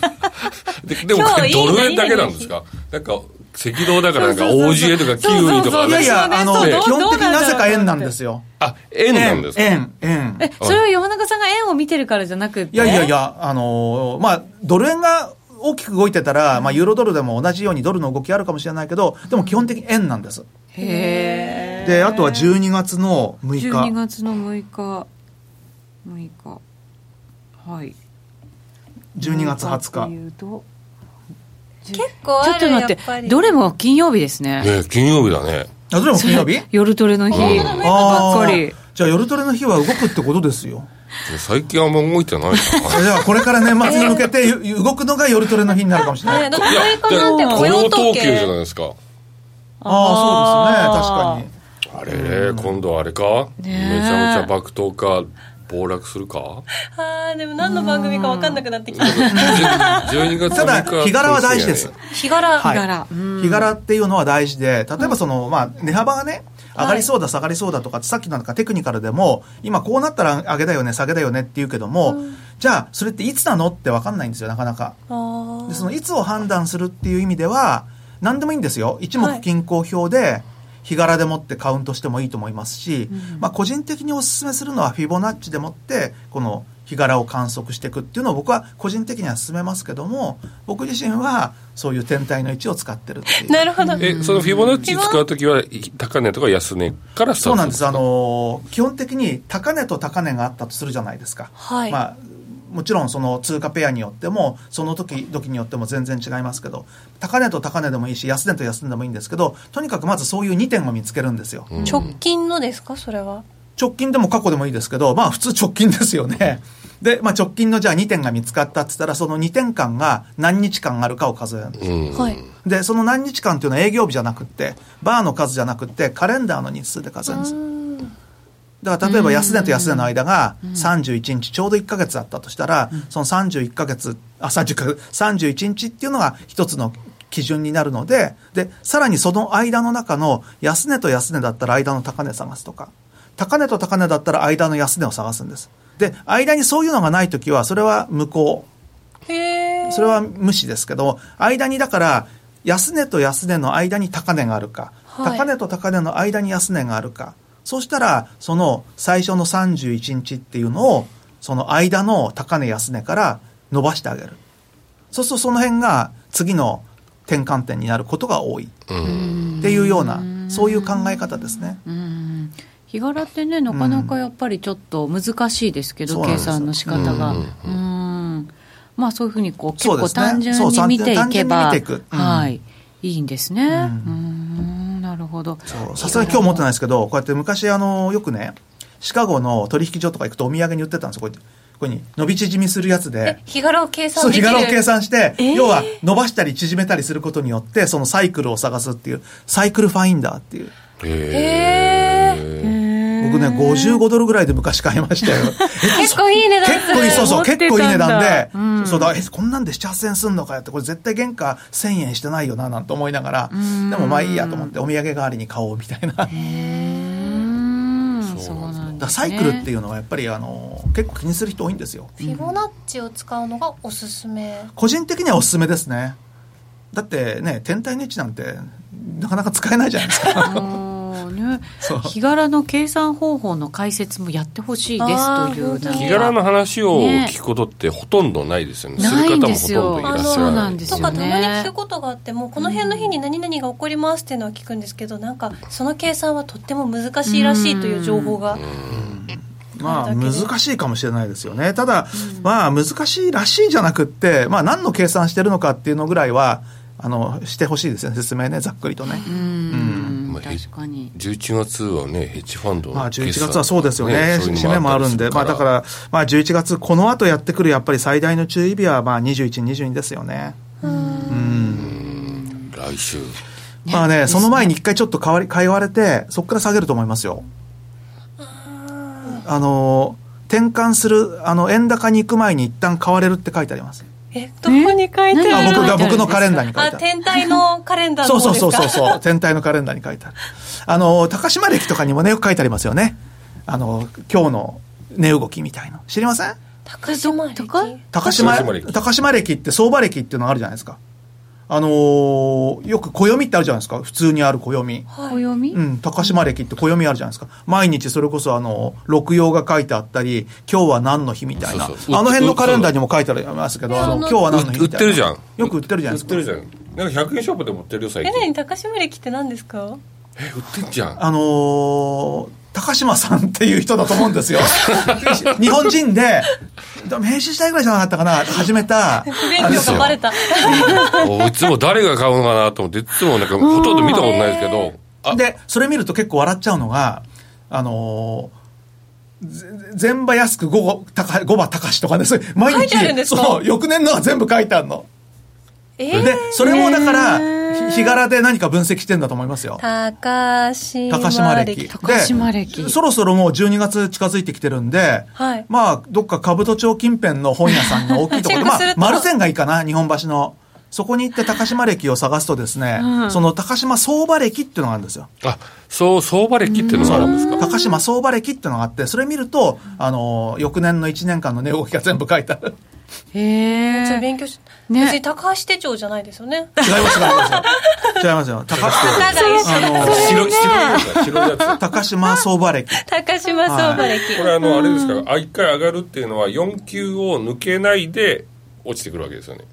ででもこれドル円だけなんですか？なんか赤道だからなんか OGA とかキウイとかいやいや、あの、基本的になぜか円なんですよ。あ、円なんですか？円、円。え、それは山中さんが円を見てるからじゃなくて？いやいやいや、あの、まあ、ドル円が大きく動いてたら、まあ、ユーロドルでも同じようにドルの動きあるかもしれないけど、でも基本的に円なんです。へで、あとは12月の6日。12月の6日。6日。はい。12月20日。結構ちょっと待って、どれも金曜日ですね。ね金曜日だね。あ、どれも金曜日？夜トレの日ばっかり。じゃあ夜トレの日は動くってことですよ。最近あんま動いてないじゃあこれから年末に向けて動くのが夜トレの日になるかもしれない。いや、だって雇用統計。じゃないですか。ああ、そうですね、確かに。あれ、今度あれか？めちゃめちゃ爆投か暴落するか？ああでも何の番組か分かんなくなってきた。12月ただ日柄は大事です。日柄、日柄。日柄っていうのは大事で例えばその、まあ、値幅がね上がりそうだ、下がりそうだとかさっきなんかテクニカルでも今こうなったら上げだよね下げだよねって言うけども、うん、じゃあそれっていつなのって分かんないんですよなかなか。でそのいつを判断するっていう意味では何でもいいんですよ。一目均衡表で、日柄でもってカウントしてもいいと思いますし、うん、まあ、個人的にお勧めするのはフィボナッチでもってこの日柄を観測していくっていうのを僕は個人的には進めますけども僕自身はそういう天体の位置を使ってるっていう。なるほど。えそのフィボナッチ使う時は高値とか安値からスタートそうなんです。あの基本的に高値と高値があったとするじゃないですか、はい。まあもちろんその通貨ペアによってもその時時によっても全然違いますけど高値と高値でもいいし安値と安値でもいいんですけどとにかくまずそういう2点を見つけるんですよ、うん、直近のですか？それは直近でも過去でもいいですけどまあ普通直近ですよね。で、まあ、直近のじゃあ2点が見つかったっつったらその2点間が何日間あるかを数えるんです。よ、はい、でその何日間っていうのは営業日じゃなくてバーの数じゃなくてカレンダーの日数で数えるんです。だから例えば安値と安値の間が31日、ちょうど1か月あったとしたら、その31か月、あ、30か月、31日っていうのが一つの基準になるので、で、さらにその間の中の安値と安値だったら間の高値探すとか、高値と高値だったら間の安値を探すんです。で、間にそういうのがないときは、それは無効。へそれは無視ですけど、間にだから、安値と安値の間に高値があるか、はい、高値と高値の間に安値があるか、そうしたら、その最初の31日っていうのを、その間の高値安値から伸ばしてあげる。そうするとその辺が次の転換点になることが多い。っていうような、そういう考え方ですね。日柄ってね、なかなかやっぱりちょっと難しいですけど、計算の仕方が。うん。まあそういうふうにこう、結構単純に見ていけば、はい、いいんですね。うん。なるほど。さすがに今日持ってないですけどこうやって昔あのよくねシカゴの取引所とか行くとお土産に売ってたんですよ。こうやってここに伸び縮みするやつで。日柄を計算そう日柄を計算して、えー、要は伸ばしたり縮めたりすることによってそのサイクルを探すっていうサイクルファインダーっていう。へえ僕ね、55ドルぐらいで昔買いましたよ。結構いい値段結構いい、そうそう、結構いい値段で、うん、そうだ、え、こんなんで7、8000円すんのかよって、これ絶対原価1000円してないよな、なんて思いながら、でもまあいいやと思って、お土産代わりに買おうみたいな。そうなんだ、サイクルっていうのはやっぱりあの結構気にする人多いんですよ。フィボナッチを使うのがおすすめ。個人的にはおすすめですね。だってね天体の位置なんてなかなか使えないじゃないですか日柄の計算方法の解説もやってほしいですという日柄の話を聞くことってほとんどないですよ。ね、ね、する方もほとんどいらっしゃらないとかたまに聞くことがあってもこの辺の日に何々が起こりますっていうのは聞くんですけどなんかその計算はとっても難しいらしいという情報が。まあ難しいかもしれないですよね。ただ、まあ難しいらしいじゃなくって、まあ何の計算してるのかっていうのぐらいは、あのしてほしいですね、説明ね、ざっくりとね。うん、まあ、確かに11月はね、ヘッジファンドまあ、11月はそうですよね、締めもあるんで、まあ、だから、まあ、11月、この後やってくるやっぱり最大の注意日は、まあ、21、22ですよね。うん。来週。まあね、その前に一回ちょっと変わり、変われて、そこから下げると思いますよ。あの、転換する、あの、円高に行く前に一旦買われるって書いてあります。え、どこに書いてあるあ僕が、僕のカレンダーに書いてある。あ、天体のカレンダーそうそうそうそうそう、天体のカレンダーに書いてある。あの、高島歴とかにもね、よく書いてありますよね。あの、今日の値動きみたいの。知りません？高島歴高島、高島歴って相場歴っていうのがあるじゃないですか。あのー、よく暦ってあるじゃないですか。普通にある暦。暦、うん、高島暦って暦あるじゃないですか。毎日それこそあの、六曜が書いてあったり、今日は何の日みたいな。そうそうあの辺のカレンダーにも書いてありますけど、あの、今日は何の日みたいな。売ってるじゃん。よく売ってるじゃないですか。売ってるじゃん。なんか100円ショップでも売ってるよ、最近。え、何高島暦って何ですか？え、売ってんじゃん。あのー、高島さんっていう人だと思うんですよ。日本人で、明治時代ぐらいじゃなかったかな、始めた。不勉強がバレた。いつも誰が買うのかなと思って、いつもなんかほとんど見たことないですけど。で、それ見ると結構笑っちゃうのが、あのー、全場安く5高5場高しとかです。毎日、そう、翌年のは全部書いてあるの。えー、で、それもだから、日柄で何か分析してんだと思いますよ。高島高島歴。高島歴。そろそろもう12月近づいてきてるんで、はい、まあ、どっか兜町近辺の本屋さんの大きいところ で、まあ、丸線がいいかな、日本橋の。そこに行って高島歴を探すとですね、うん、その高島相場歴っていうのがあるんですよ。あ、そう、相場歴っていうのがあるんですか？高島相場歴っていうのがあって、それ見ると、あの、翌年の1年間の値動きが全部書いてある。へえ。勉強し、ね、別に高橋手帳じゃないですよね。違います違います。違いますよ。高橋あの、白、白い白いやつ。高島相場歴。高島相場歴。これあの、あれですか、一回上がるっていうのは4級を抜けないで落ちてくるわけですよね。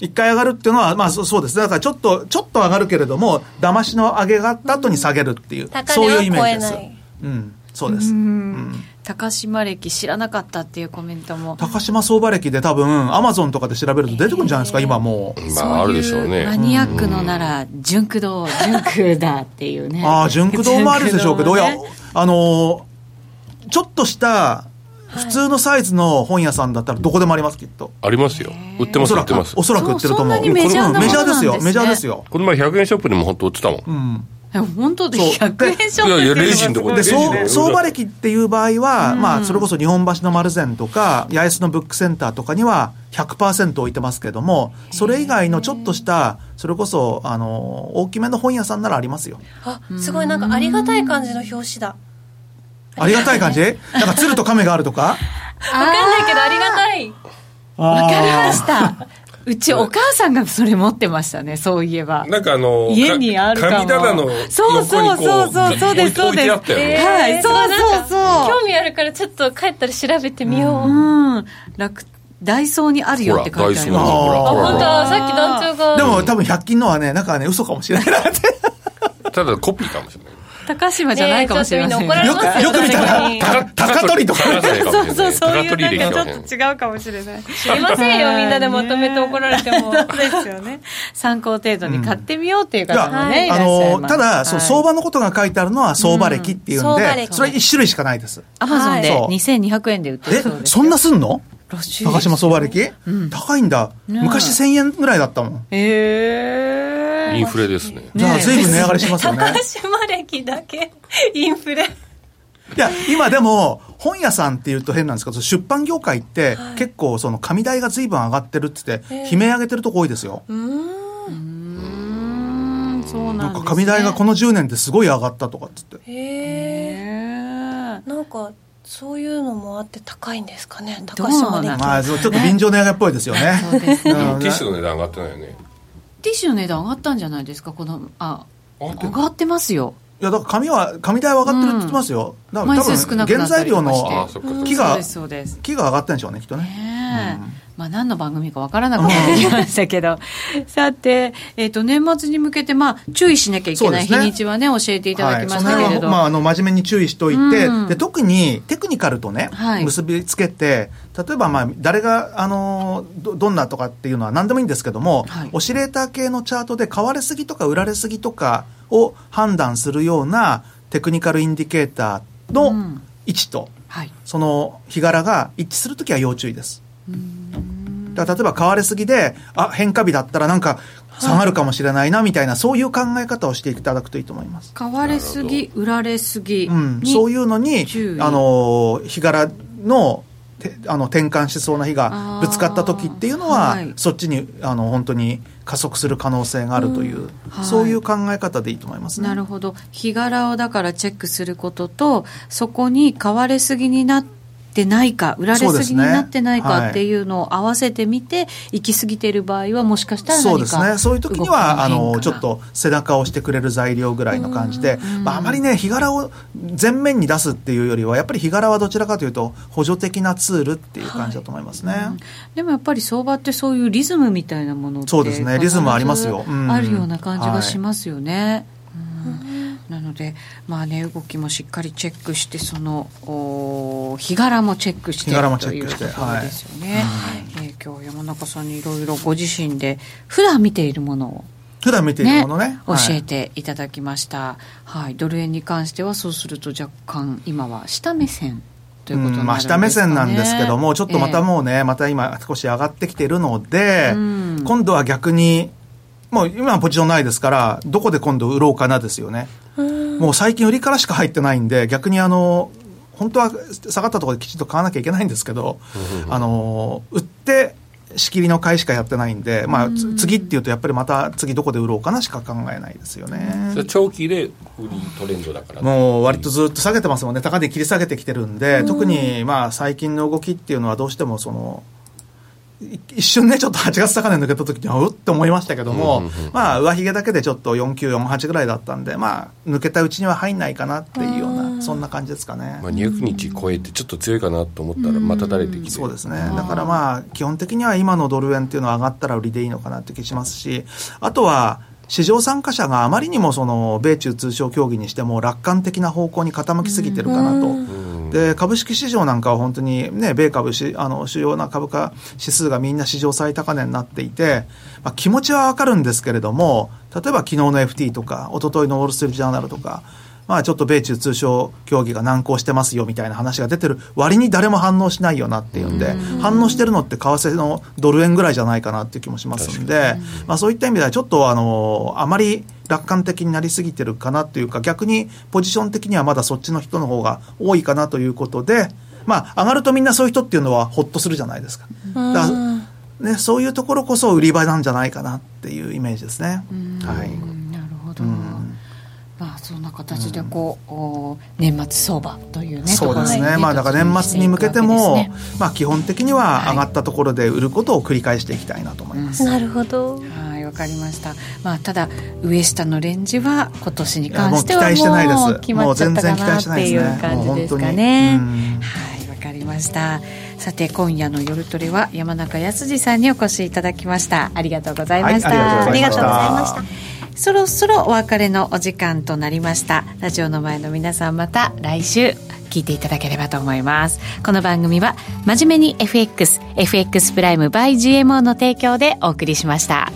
一回上がるっていうのは、まあそうです。だからちょっと、ちょっと上がるけれども、騙しの上げがあった後に下げるっていう、そういうイメージです。うん、そうです。うん高島歴知らなかったっていうコメントも。高島相場歴で多分アマゾンとかで調べると出てくるんじゃないですか今もう。まああるでしょうね。マニアックのなら純駆動純駆だっていうね。ああ純駆動もあるでしょうけど、ね、いやあのちょっとした普通のサイズの本屋さんだったらどこでもありますきっと。ありますよ。売ってます売ってます。おそらく売ってると思う。メジャーですよ。メジャーですよ。この前100円ショップでも本当売ってたもん、うん本当で100円ショップいやいやレジのとこで。相場歴っていう場合は、まあ、それこそ日本橋の丸善とか八重洲のブックセンターとかには100%置いてますけどもそれ以外のちょっとしたそれこそあの大きめの本屋さんならありますよ。あすごいなんかありがたい感じの表紙だ。ありがたい感じ？なんか鶴と亀があるとか？分かんないけどありがたい。わかりましたうちお母さんがそれ持ってましたね、そういえば。なんかあの、家にあるかも。神棚のそうそうそうそう、そうです、そうです。はい、そうそうそう。興味あるからちょっと帰ったら調べてみよう。うん。楽ダイソーにあるよって書いてあります。あ、本当さっき団長が。でも多分100均のはね、なんかね、嘘かもしれないなって。ただコピーかもしれない。高島じゃないかもしれません、ね、よくよく見たら高取とか。そうそうそういうなんかちょっと違うかもしれない。すいませんよみんなでまとめて怒られても。そうですよね参考程度に買ってみようっていう方もね、あのただ、そう相場のことが書いてあるのは相場歴っていうんで、それ一種類しかないです。アマゾンで2200円で売ってるそうですそんなすんの？高島相場歴、高いんだ、昔1000円ぐらいだったもん。へえインフレですね。じゃあ、随分値上がりしますよね。高島歴だけ、インフレ。いや、今でも、本屋さんっていうと変なんですけど、出版業界って、結構、その、紙代が随分上がってるって言って、悲鳴上げてるとこ多いですよ。うん。そうなんなんか紙代がこの10年ですごい上がったとかっつって。へえ。なんか、そういうのもあって高いんですかね、高島歴。まあ、ちょっと便乗値上げっぽいですよね。そうですね。ティッシュの値段上がってないよね。ティッシュの値段上がったんじゃないですか？このあ上がってますよ。いやだから紙は紙代は上がってるって言ってますよ、うん、だから多分原材料の木が木が上がってるんでしょうねきっとね、ねうんまあ、何の番組かわからなくなってきましたけど、さて、えーと、年末に向けて、まあ、注意しなきゃいけない日にちはね、ね教えていただきましたけれど、はい、まあ、あの真面目に注意しておいて、うん、で特にテクニカルとね、はい、結びつけて、例えば、まあ、誰があのどどんなとかっていうのは何でもいいんですけども、はい、オシレーター系のチャートで買われすぎとか売られすぎとかを判断するようなテクニカルインディケーターの位置と、うんはい、その日柄が一致するときは要注意です。うんだ例えば買われすぎで、あ、変化日だったらなんか下がるかもしれないなみたいな、そういう考え方をしていただくといいと思います。買われすぎ、売られすぎ。うん、そういうのに、あの、日柄の、あの転換しそうな日がぶつかった時っていうのは、はい、そっちにあの本当に加速する可能性があるという、うん。はい、そういう考え方でいいと思います、ね、なるほど。日柄をだからチェックすることとそこに買われすぎになっててないか、売られすぎになってないかっていうのを合わせてみて、行き過ぎている場合は、もしかしたらそうですね、そういう時にはあのちょっと背中を押してくれる材料ぐらいの感じで、まあ、あまりね、日柄を前面に出すっていうよりは、やっぱり日柄はどちらかというと、補助的なツールっていう感じだと思いますね、はい。うん、でもやっぱり相場ってそういうリズムみたいなものってそうですね、リズムありますよ、あるような感じがしますよね。うんなので、まあね、動きもしっかりチェックしてそのお日柄もチェックしてというところですよね、はい、えー、今日山中さんにいろいろご自身で普段見ているものを普段見ているものね、ね、教えていただきました、はい、はい、ドル円に関してはそうすると若干今は下目線ということ、ね、まあ、下目線なんですけども、ちょっとまたもうね、えー、また今、少し上がってきているので、うん、今度は逆に、もう今はポジションないですから、どこで今度売ろうかなですよね。もう最近売りからしか入ってないんで、逆にあの、本当は下がったところできちんと買わなきゃいけないんですけど、あの、売って、仕切りの買いしかやってないんで、まあ、次っていうと、やっぱりまた次どこで売ろうかなしか考えないですよね。長期で売りトレンドだから。もう割とずっと下げてますもんね、高値切り下げてきてるんで、特にまあ最近の動きっていうのは、どうしてもその、一瞬ね、ちょっと8月高値抜けた時には、うって思いましたけども、まあ、上髭だけでちょっと4948ぐらいだったんで、まあ、抜けたうちには入んないかなっていうような、そんな感じですかね。まあ、200日超えて、ちょっと強いかなと思ったら、また垂れてきて、そうですね。だからまあ、基本的には今のドル円っていうのは上がったら売りでいいのかなって気しますし、あとは、市場参加者があまりにもその米中通商協議にしても楽観的な方向に傾きすぎてるかなと。で株式市場なんかは本当に、ね、米株しあの主要な株価指数がみんな史上最高値になっていて、まあ、気持ちはわかるんですけれども例えば昨日の FT とか一昨日のウォール・ストリート・ジャーナルとかまあちょっと米中通商協議が難航してますよみたいな話が出てる割に誰も反応しないよなっていうんで、反応してるのって為替のドル円ぐらいじゃないかなっていう気もしますんで、まあそういった意味ではちょっとあの、あまり楽観的になりすぎてるかなというか、逆にポジション的にはまだそっちの人の方が多いかなということで、まあ上がるとみんなそういう人っていうのはほっとするじゃないですか。だね、そういうところこそ売り場なんじゃないかなっていうイメージですね。はい。なるほど。まあ、そんな形でこう、うん、年末相場というねそうですね、まあ、だから年末に向けても、ね、まあ、基本的には上がったところで売ることを繰り返していきたいなと思います、うん、なるほど。はいわかりました、まあ、ただ上下のレンジは今年に関してはもう期待してないです。決まっちゃったかなっていう感じですかね。はいわかりました。さて今夜の夜トレは山中康さんにお越しいただきました。ありがとうございました、はい、ありがとうございましたそろそろお別れのお時間となりました。ラジオの前の皆さんまた来週聞いていただければと思います。この番組は真面目に FXFX プライム by GMO の提供でお送りしました。